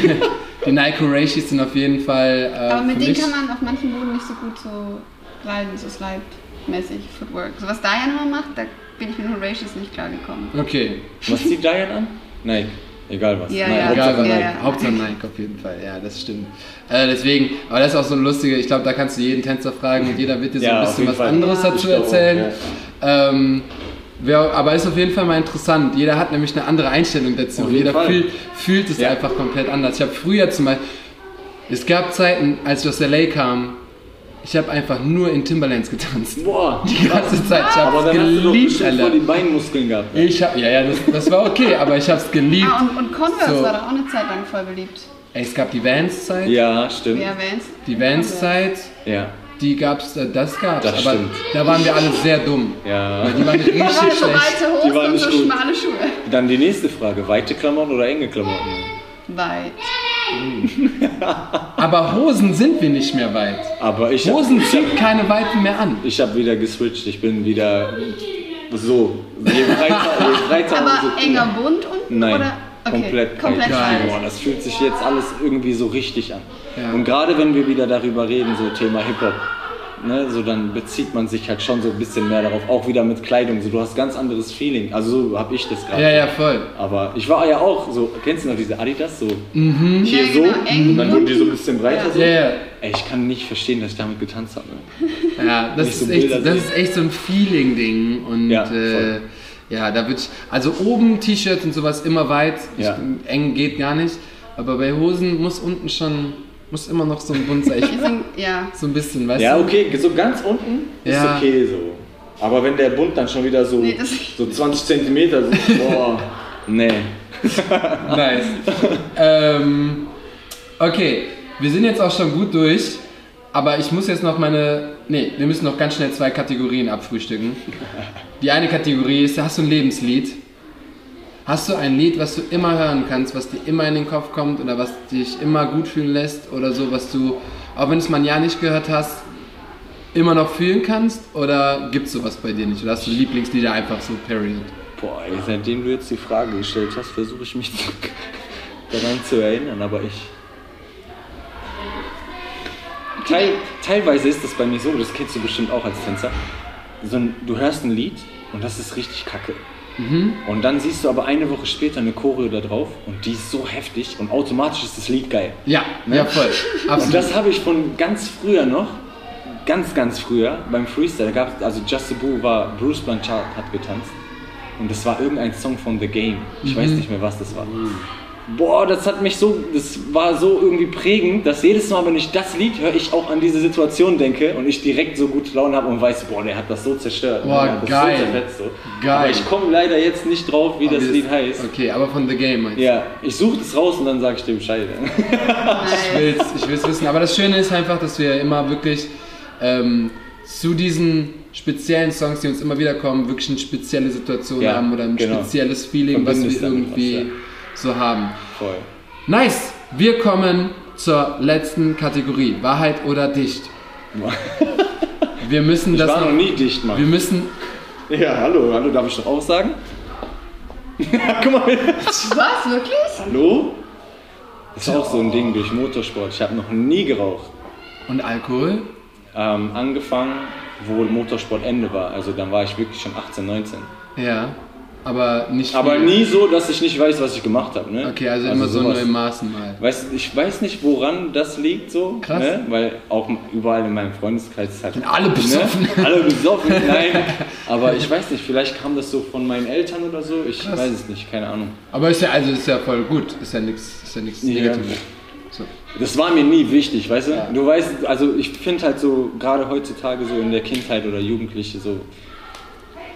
die Nike Rashis sind auf jeden Fall. Äh, Aber mit für denen mich- kann man auf manchen Boden nicht so gut so gleiten, so slide-mäßig, Footwork. So was Diane immer macht, da bin ich mit Horatius nicht klargekommen. Okay. Was zieht Diane an? Nike. Egal was. Ja, Nein, ja. Hauptsache Egal, was ja, Nike. ja. Hauptsache Nike auf jeden Fall, ja, das stimmt. Äh, deswegen, aber das ist auch so ein lustiger, ich glaube, da kannst du jeden Tänzer fragen und jeder wird dir so Ja, ein bisschen was Fall. anderes Ja. dazu erzählen. Ähm, wer, aber ist auf jeden Fall mal interessant. Jeder hat nämlich eine andere Einstellung dazu. Jeder fühlt, fühlt es Ja. einfach komplett anders. Ich habe früher zum Beispiel, es gab Zeiten, als ich aus LA kam, ich habe einfach nur in Timberlands getanzt. Boah. Die ganze Zeit. Ich Aber habe dann es hast du doch geliebt, bestimmt voll die Alter. Beinmuskeln gehabt. ne? Ich hab, ja, ja, das, das war okay, aber ich habe es geliebt. Ah, und, und Converse So. war doch auch eine Zeit lang voll beliebt. Ey, es gab die Vans-Zeit. Ja, stimmt. Wer Vans? Die Vans-Zeit, Ja. Die gab's, äh, das gab's, Das aber stimmt. da waren wir alle sehr dumm. Ja. Weil die waren richtig Da waren so schlecht. weite Hosen waren und nicht so gut. schmale Schuhe. Dann die nächste Frage. Weite Klamotten oder enge Klamotten? Weit. Aber Hosen sind wir nicht mehr weit. Aber ich hab- Hosen ich hab- zieht keine Weiten mehr an. Ich habe wieder geswitcht. Ich bin wieder so. Je breiter, je breiter Aber enger Bund unten? Nein, Oder? Okay, komplett, komplett breit. Boah, das fühlt sich jetzt alles irgendwie so richtig an. Ja. Und gerade wenn wir wieder darüber reden, so Thema Hip-Hop, ne, so dann bezieht man sich halt schon so ein bisschen mehr darauf, auch wieder mit Kleidung. So, du hast ganz anderes Feeling. Also so habe ich das gerade. Ja, ja, voll. Aber ich war ja auch so, kennst du noch diese Adidas? So hier Ja, so, genau, und dann wurden die so ein bisschen breiter. Ja. So. Ja, ja. Ey, ich kann nicht verstehen, dass ich damit getanzt habe. Ja, das, Nicht so ist, echt, Bilder das ist echt so ein Feeling-Ding. Und Ja, äh, voll. Ja, da wird. Also oben T-Shirts und sowas immer weit. Ja. Ich, eng geht gar nicht. Aber bei Hosen muss unten schon. Muss immer noch so ein Bund sein. Ja. So ein bisschen, weißt Ja, du? okay, so ganz unten ist Ja. okay so. Aber wenn der Bund dann schon wieder so, Nee, so 20 Zentimeter so, boah, nee. Nice. ähm, okay, wir sind jetzt auch schon gut durch. Aber ich muss jetzt noch meine. Nee, wir müssen noch ganz schnell zwei Kategorien abfrühstücken. Die eine Kategorie ist: Hast du ein Lebenslied? Hast du ein Lied, was du immer hören kannst, was dir immer in den Kopf kommt oder was dich immer gut fühlen lässt oder so, was du, auch wenn du es mal ein Jahr nicht gehört hast, immer noch fühlen kannst? Oder gibt es sowas bei dir nicht? Oder hast du Lieblingslieder einfach so, period? Boah, ey, seitdem du jetzt die Frage gestellt hast, versuche ich mich daran zu erinnern, aber ich. Teil, teilweise ist das bei mir so, das kennst du bestimmt auch als Tänzer. So ein, du hörst ein Lied und das ist richtig kacke. Und dann siehst du aber eine Woche später eine Choreo da drauf und die ist so heftig und automatisch ist das Lied geil. Ja, ja, voll. Und Absolut. das habe ich von ganz früher noch, ganz, ganz früher beim Freestyle, gab also Just a Boo war, Bruce Blanchard hat getanzt und das war irgendein Song von The Game. Ich weiß nicht mehr, was das war. Boah, das hat mich so, das war so irgendwie prägend, dass jedes Mal, wenn ich das Lied höre, ich auch an diese Situation denke und ich direkt so gute Laune habe und weiß, boah, der hat das so zerstört. Boah, geil. So zerfetzt, so. Geil. Aber ich komme leider jetzt nicht drauf, wie das Lied heißt. Okay, aber von The Game meinst du? Ja, ich suche das raus und dann sage ich dir Bescheid. Ich will's, ich will's wissen. Aber das Schöne ist einfach, dass wir ja immer wirklich ähm, zu diesen speziellen Songs, die uns immer wieder kommen, wirklich eine spezielle Situation Ja, haben oder ein genau. spezielles Feeling, was wir irgendwie so haben. Voll. Nice! Wir kommen zur letzten Kategorie. Wahrheit oder dicht? Wir müssen Ich das war noch noch, nie dicht, Mann. Wir müssen. Ja, hallo, hallo, darf ich doch auch sagen? Guck mal, Was, wirklich? hallo? Das ist auch so ein Ding durch Motorsport. Ich habe noch nie geraucht. Und Alkohol? Ähm, angefangen, wo Motorsport Ende war. Also dann war ich wirklich schon 18, 19. Ja. Aber nicht. Aber viel. nie so, dass ich nicht weiß, was ich gemacht habe. Ne? Okay, also, immer so nur im Maßen mal. Weißt, du, ich weiß nicht, woran das liegt so. Krass. Ne? Weil auch überall in meinem Freundeskreis ist halt. Sind alle besoffen. Ne? Alle besoffen, nein. Aber ich weiß nicht, vielleicht kam das so von meinen Eltern oder so. Ich Krass. weiß es nicht, keine Ahnung. Aber ist ja, also ist ja voll gut. Ist ja nichts ist ja nichts Ja. Negatives. So. Das war mir nie wichtig, weißt du? Du weißt, also ich finde halt so, gerade heutzutage so in der Kindheit oder Jugendliche so,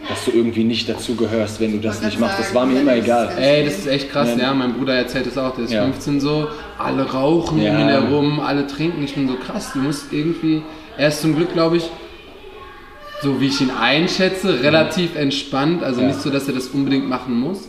dass du irgendwie nicht dazugehörst, wenn du das nicht machst. Das war mir immer egal. Ey, das ist echt krass, Ja. ja. Mein Bruder erzählt es auch, der ist Ja. 15 so, alle rauchen Ja. um ihn herum, alle trinken. Ich bin so krass, du musst irgendwie. Er ist zum Glück, glaube ich, so wie ich ihn einschätze, relativ entspannt. Also Ja. nicht so, dass er das unbedingt machen muss.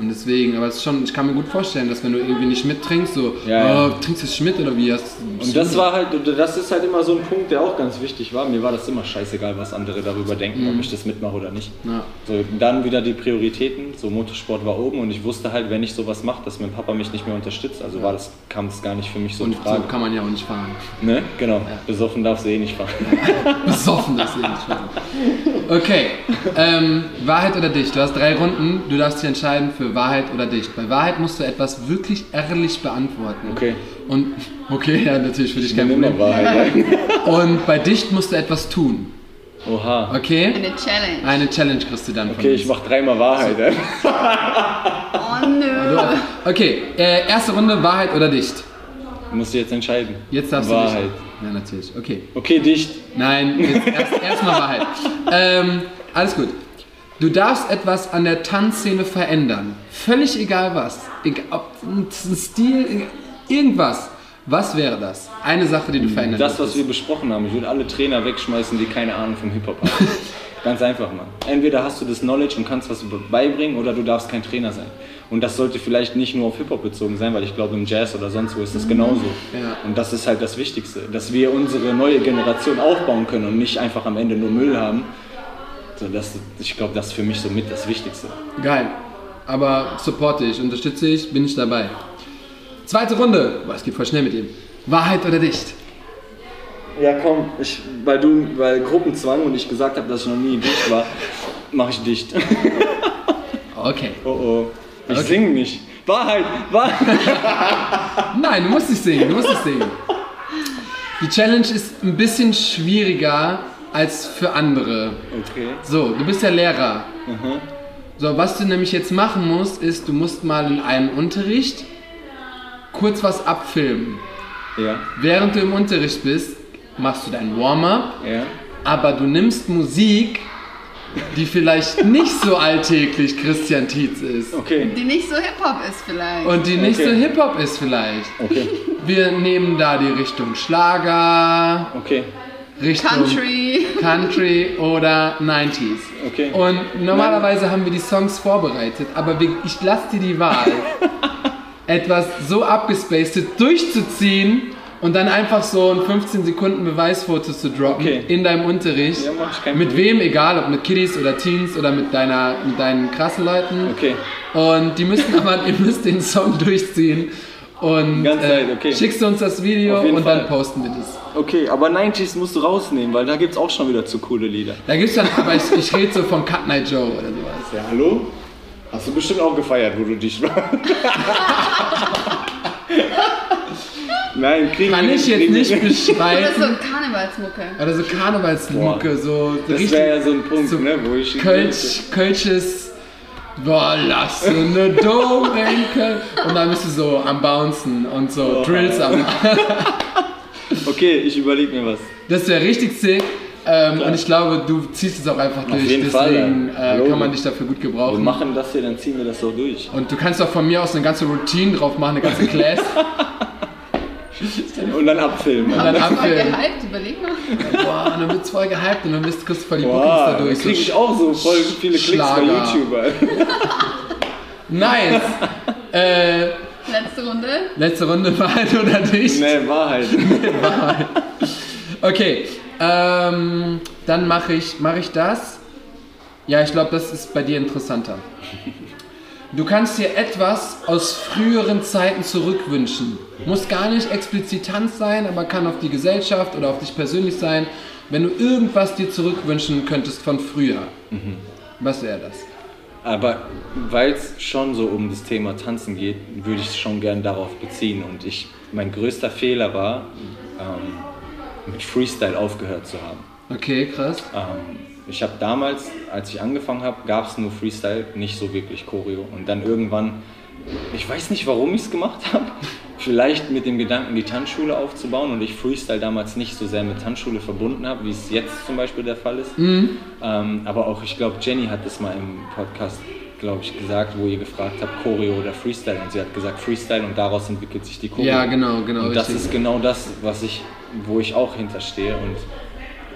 Ja. Und deswegen, aber es ist schon, ich kann mir gut vorstellen, dass wenn du irgendwie nicht mittrinkst, so, Ja, ja. oh, trinkst du Schmidt oder wie hast Und das war halt, das ist halt immer so ein Punkt, der auch ganz wichtig war. Mir war das immer scheißegal, was andere darüber denken, ob ich das mitmache oder nicht. Ja. So, dann wieder die Prioritäten. So Motorsport war oben und ich wusste halt, wenn ich sowas mache, dass mein Papa mich nicht mehr unterstützt. Also war das, kam es gar nicht für mich so in Und so Frage. kann man ja auch nicht fahren. Ne? Genau. Besoffen darfst du eh nicht fahren. Besoffen, das sehe ich schon. Okay, ähm, Wahrheit oder Dicht? Du hast drei Runden, du darfst dich entscheiden für Wahrheit oder Dicht. Bei Wahrheit musst du etwas wirklich ehrlich beantworten. Okay. Und, okay, ja, natürlich für dich kein Problem. Wahrheit. Und bei Dicht musst du etwas tun. Oha. Okay? Eine Challenge. Eine Challenge kriegst du dann von Okay, uns. ich mach dreimal Wahrheit. ey. Oh nö. Okay, äh, erste Runde, Wahrheit oder Dicht? Musst du jetzt entscheiden. Jetzt darfst Wahrheit. du dich. Ja, natürlich. Okay. Okay, dicht. Nein, jetzt erst, erstmal Wahrheit. Ähm, alles gut. Du darfst etwas an der Tanzszene verändern. Völlig egal was. Egal, ob ein Stil, irgendwas. Was wäre das? Eine Sache, die du verändern Das, was wir besprochen haben. Ich würde alle Trainer wegschmeißen, die keine Ahnung vom Hip-Hop haben. Ganz einfach, Mann. Entweder hast du das Knowledge und kannst was beibringen oder du darfst kein Trainer sein. Und das sollte vielleicht nicht nur auf Hip-Hop bezogen sein, weil ich glaube, im Jazz oder sonst wo ist das genauso. Ja. Und das ist halt das Wichtigste, dass wir unsere neue Generation aufbauen können und nicht einfach am Ende nur Müll haben. So, das, ich glaube, das ist für mich somit das Wichtigste. Geil. Aber supporte ich, unterstütze ich, bin ich dabei. Zweite Runde. Boah, es geht voll schnell mit ihm. Wahrheit oder dicht? Ja, komm, ich, weil du, weil Gruppenzwang und ich gesagt habe, dass ich noch nie dicht war, mache ich dicht. Okay. Oh oh. Ich Okay. singe nicht. Wahrheit, Wahrheit. Nein, du musst nicht singen, du musst nicht singen. Die Challenge ist ein bisschen schwieriger als für andere. Okay. So, du bist ja Lehrer. Mhm. So, was du nämlich jetzt machen musst, ist, du musst mal in einem Unterricht kurz was abfilmen. Ja, Während du im Unterricht bist, machst du dein Warm-up, ja. aber du nimmst Musik, die vielleicht nicht so alltäglich Christian Tietz ist. Okay. Die nicht so Hip-Hop ist vielleicht. Und die nicht Okay. so Hip-Hop ist vielleicht. Okay. Wir nehmen da die Richtung Schlager, Okay. Richtung Country. Country oder 90s. Okay. Und normalerweise haben wir die Songs vorbereitet, aber ich lasse dir die Wahl, etwas so abgespaced durchzuziehen und dann einfach so ein 15 Sekunden Beweisfoto zu droppen Okay. in deinem Unterricht. Ja, mach ich mit Problem. wem, egal, ob mit Kiddies oder Teens oder mit, deiner, mit deinen krassen Leuten. Okay. Und die müssen aber, ihr müsst den Song durchziehen. Und Ganz äh, okay. schickst du uns das Video und dann Fall. posten wir das. Okay, aber 90s musst du rausnehmen, weil da gibt's auch schon wieder zu coole Lieder. Da gibt's dann, aber ich, ich rede so von Cut Night Joe oder sowas. Ja, hallo? Hast du bestimmt auch gefeiert, wo du dich warst. Nein, kriegen Kann wir ich jetzt kriegen nicht wir Oder so beschreiben. Karnevalsmucke. Oder so Karnevalsmucke, so Das wäre ja so ein Punkt, so ne, wo ich. Kölsch, Kölsches, boah, lass eine Dome Köln. Und dann bist du so am Bouncen und so Boah. Drills am. Okay, ich überlege mir was. Das wäre richtig sick. Ähm, und ich glaube, du ziehst es auch einfach durch. jeden Deswegen Fall, ja. äh, kann man dich dafür gut Wir gebrauchen. machen das hier, dann ziehen wir das so durch. Und du kannst auch von mir aus eine ganze Routine drauf machen, eine ganze Class. Und dann abfilmen. Und dann Voll abfilmen. gehypt, überleg mal. Boah, und dann wird's voll gehypt und dann bist, du voll die Bookings Boah, dann dadurch. krieg ich auch so voll viele Klicks bei Schlager. YouTube. Alter. Nice. äh, Letzte Runde. letzte Runde Wahrheit oder nicht? Nee, Wahrheit. Okay, ähm, dann mache ich, mach ich das. Ja, ich glaube, das ist bei dir interessanter. Du kannst dir etwas aus früheren Zeiten zurückwünschen. Muss gar nicht explizit Tanz sein, aber kann auf die Gesellschaft oder auf dich persönlich sein. Wenn du irgendwas dir zurückwünschen könntest von früher, was wäre das? Aber weil es schon so um das Thema Tanzen geht, würde ich es schon gern darauf beziehen. Und ich, mein größter Fehler war, ähm, mit Freestyle aufgehört zu haben. Okay, krass. Ähm, ich habe damals, als ich angefangen habe, gab es nur Freestyle, nicht so wirklich Choreo. Und dann irgendwann, ich weiß nicht, warum ich es gemacht habe. Vielleicht mit dem Gedanken, die Tanzschule aufzubauen und ich Freestyle damals nicht so sehr mit Tanzschule verbunden habe, wie es jetzt zum Beispiel der Fall ist. Ähm, aber auch, ich glaube, Jenny hat das mal im Podcast, glaube ich, gesagt, wo ihr gefragt habt, Choreo oder Freestyle. Und sie hat gesagt Freestyle und daraus entwickelt sich die Choreo. Ja, genau, genau, Und das richtig. ist genau das, was ich, wo ich auch hinterstehe. Und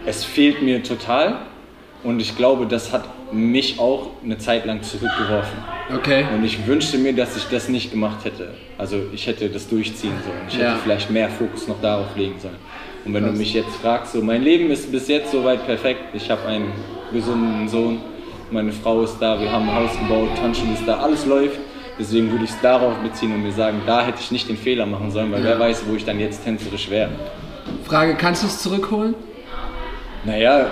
es fehlt mir total. Und ich glaube, das hat mich auch eine Zeit lang zurückgeworfen. Okay. Und ich wünschte mir, dass ich das nicht gemacht hätte. Also ich hätte das durchziehen sollen. Ich Ja. hätte vielleicht mehr Fokus noch darauf legen sollen. Und wenn Krass. du mich jetzt fragst, so mein Leben ist bis jetzt soweit perfekt. Ich habe einen gesunden Sohn, meine Frau ist da, wir haben ein Haus gebaut, Tanzschule ist da, alles läuft. Deswegen würde ich es darauf beziehen und mir sagen, da hätte ich nicht den Fehler machen sollen, weil Ja. wer weiß, wo ich dann jetzt tänzerisch wäre. Frage, kannst du es zurückholen? Naja,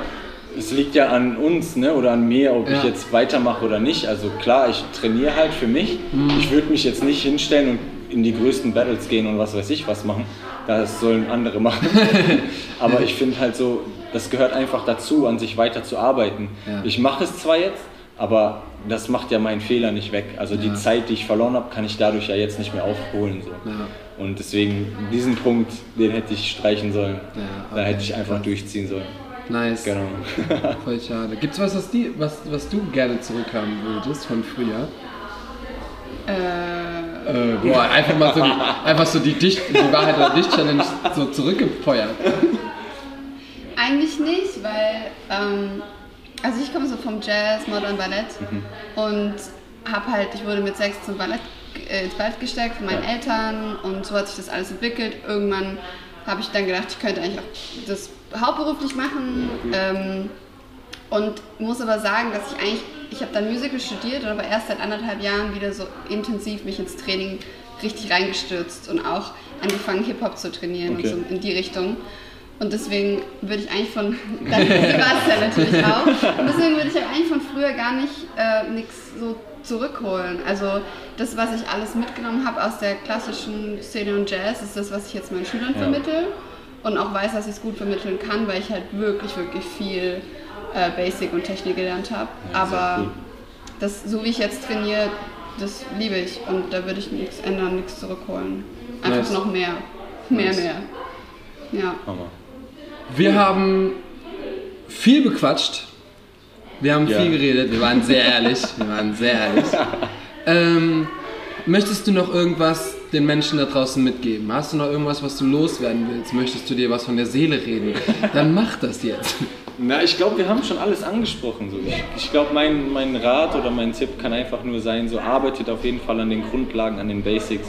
es liegt ja an uns ne, oder an mir, ob ich Ja. jetzt weitermache oder nicht. Also klar, ich trainiere halt für mich. Ich würde mich jetzt nicht hinstellen und in die größten Battles gehen und was weiß ich was machen. Das sollen andere machen. Aber ich finde halt so, das gehört einfach dazu, an sich weiter zu arbeiten. Ja. Ich mache es zwar jetzt, aber das macht ja meinen Fehler nicht weg. Also Ja. die Zeit, die ich verloren habe, kann ich dadurch ja jetzt nicht mehr aufholen. So. Ja. Und deswegen, diesen Punkt, den hätte ich streichen sollen. Ja, Da okay, hätte ich einfach durchziehen sollen. Nice. Genau. Voll schade. Gibt's was, was, die, was, was du gerne zurückhaben würdest von früher? Äh, Äh, boah, einfach mal so die, einfach so die, Dicht, die Wahrheit oder Dicht-Challenge so zurückgefeuert. eigentlich nicht, weil ähm, Also ich komme so vom Jazz, Modern Ballett Mhm. und habe halt, ich wurde mit sechs zum Ballett, äh, ins Ballett gesteckt von meinen Ja. Eltern und so hat sich das alles entwickelt. Irgendwann habe ich dann gedacht, ich könnte eigentlich auch das hauptberuflich machen ähm, und muss aber sagen, dass ich eigentlich, ich habe dann Musical studiert und aber erst seit anderthalb Jahren wieder so intensiv mich ins Training richtig reingestürzt und auch angefangen Hip-Hop zu trainieren Okay. und so in die Richtung. Und deswegen würde ich eigentlich von, dann war es ja natürlich auch, und deswegen würde ich ja eigentlich von früher gar nicht äh, nichts so zurückholen. Also das, was ich alles mitgenommen habe aus der klassischen Szene und Jazz, ist das, was ich jetzt meinen Schülern Ja. vermittle und auch weiß, dass ich es gut vermitteln kann, weil ich halt wirklich, wirklich viel äh, Basic und Technik gelernt habe. Ja, Aber cool. das, so wie ich jetzt trainiere, das liebe ich und da würde ich nichts ändern, nichts zurückholen. Einfach Nice. noch mehr. Mehr, Nice. mehr. Ja. Hammer. Wir haben viel bequatscht. Wir haben Ja. viel geredet. Wir waren sehr ehrlich. Wir waren sehr ehrlich. Ähm, möchtest du noch irgendwas den Menschen da draußen mitgeben? Hast du noch irgendwas, was du loswerden willst? Möchtest du dir was von der Seele reden? Dann mach das jetzt. Na, ich glaube, wir haben schon alles angesprochen. So. Ich, ich glaube, mein, mein Rat oder mein Tipp kann einfach nur sein, so arbeitet auf jeden Fall an den Grundlagen, an den Basics,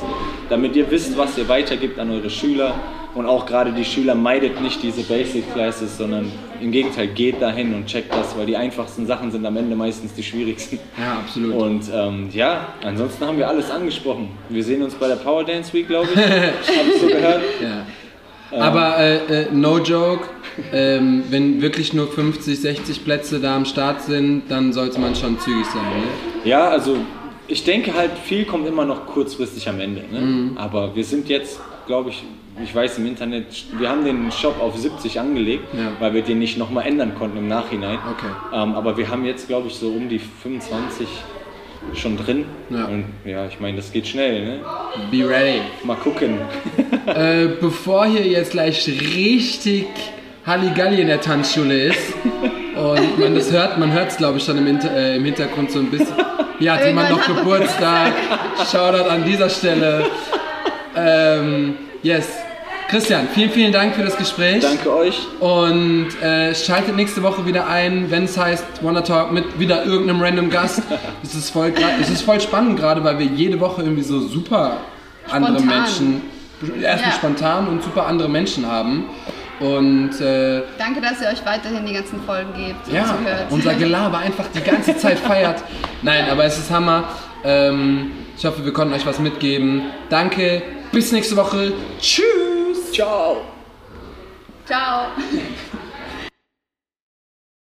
damit ihr wisst, was ihr weitergibt an eure Schüler. Und auch gerade die Schüler meidet nicht diese Basic Classes, sondern im Gegenteil geht dahin und checkt das, weil die einfachsten Sachen sind am Ende meistens die schwierigsten. Ja, absolut. Und ähm, ja, ansonsten haben wir alles angesprochen. Wir sehen uns bei der Power Dance Week, glaube ich. Hab ich so gehört. Ja. Aber äh, äh, no joke, ähm, wenn wirklich nur 50, 60 Plätze da am Start sind, dann sollte man schon zügig sein. Ne? Ja, also ich denke halt, viel kommt immer noch kurzfristig am Ende. Ne? Mhm. Aber wir sind jetzt, glaube ich, ich weiß im Internet, wir haben den Shop auf 70 angelegt, Ja. weil wir den nicht nochmal ändern konnten im Nachhinein. Okay. Ähm, aber wir haben jetzt, glaube ich, so um die 25 schon drin. Ja. Und ja, ich meine, das geht schnell. Ne? Be ready. Mal gucken. Äh, bevor hier jetzt gleich richtig Halligalli in der Tanzschule ist und man das hört, man hört es glaube ich schon im, Inter äh, im Hintergrund so ein bisschen. Hier hat jemand noch Geburtstag. Shoutout an dieser Stelle. Ähm, yes. Christian, vielen, vielen Dank für das Gespräch. Danke euch. Und äh, schaltet nächste Woche wieder ein, wenn es heißt Wanna Talk mit wieder irgendeinem random Gast. Es ist voll, es ist voll spannend gerade, weil wir jede Woche irgendwie so super andere Spontan. Menschen, erstmal Ja. spontan und super andere Menschen haben. Und äh, Danke, dass ihr euch weiterhin die ganzen Folgen gebt und ja, zuhört. unser Gelaber einfach die ganze Zeit feiert. Nein, aber es ist Hammer. Ähm, ich hoffe, wir konnten euch was mitgeben. Danke, bis nächste Woche. Tschüss. Ciao. Ciao.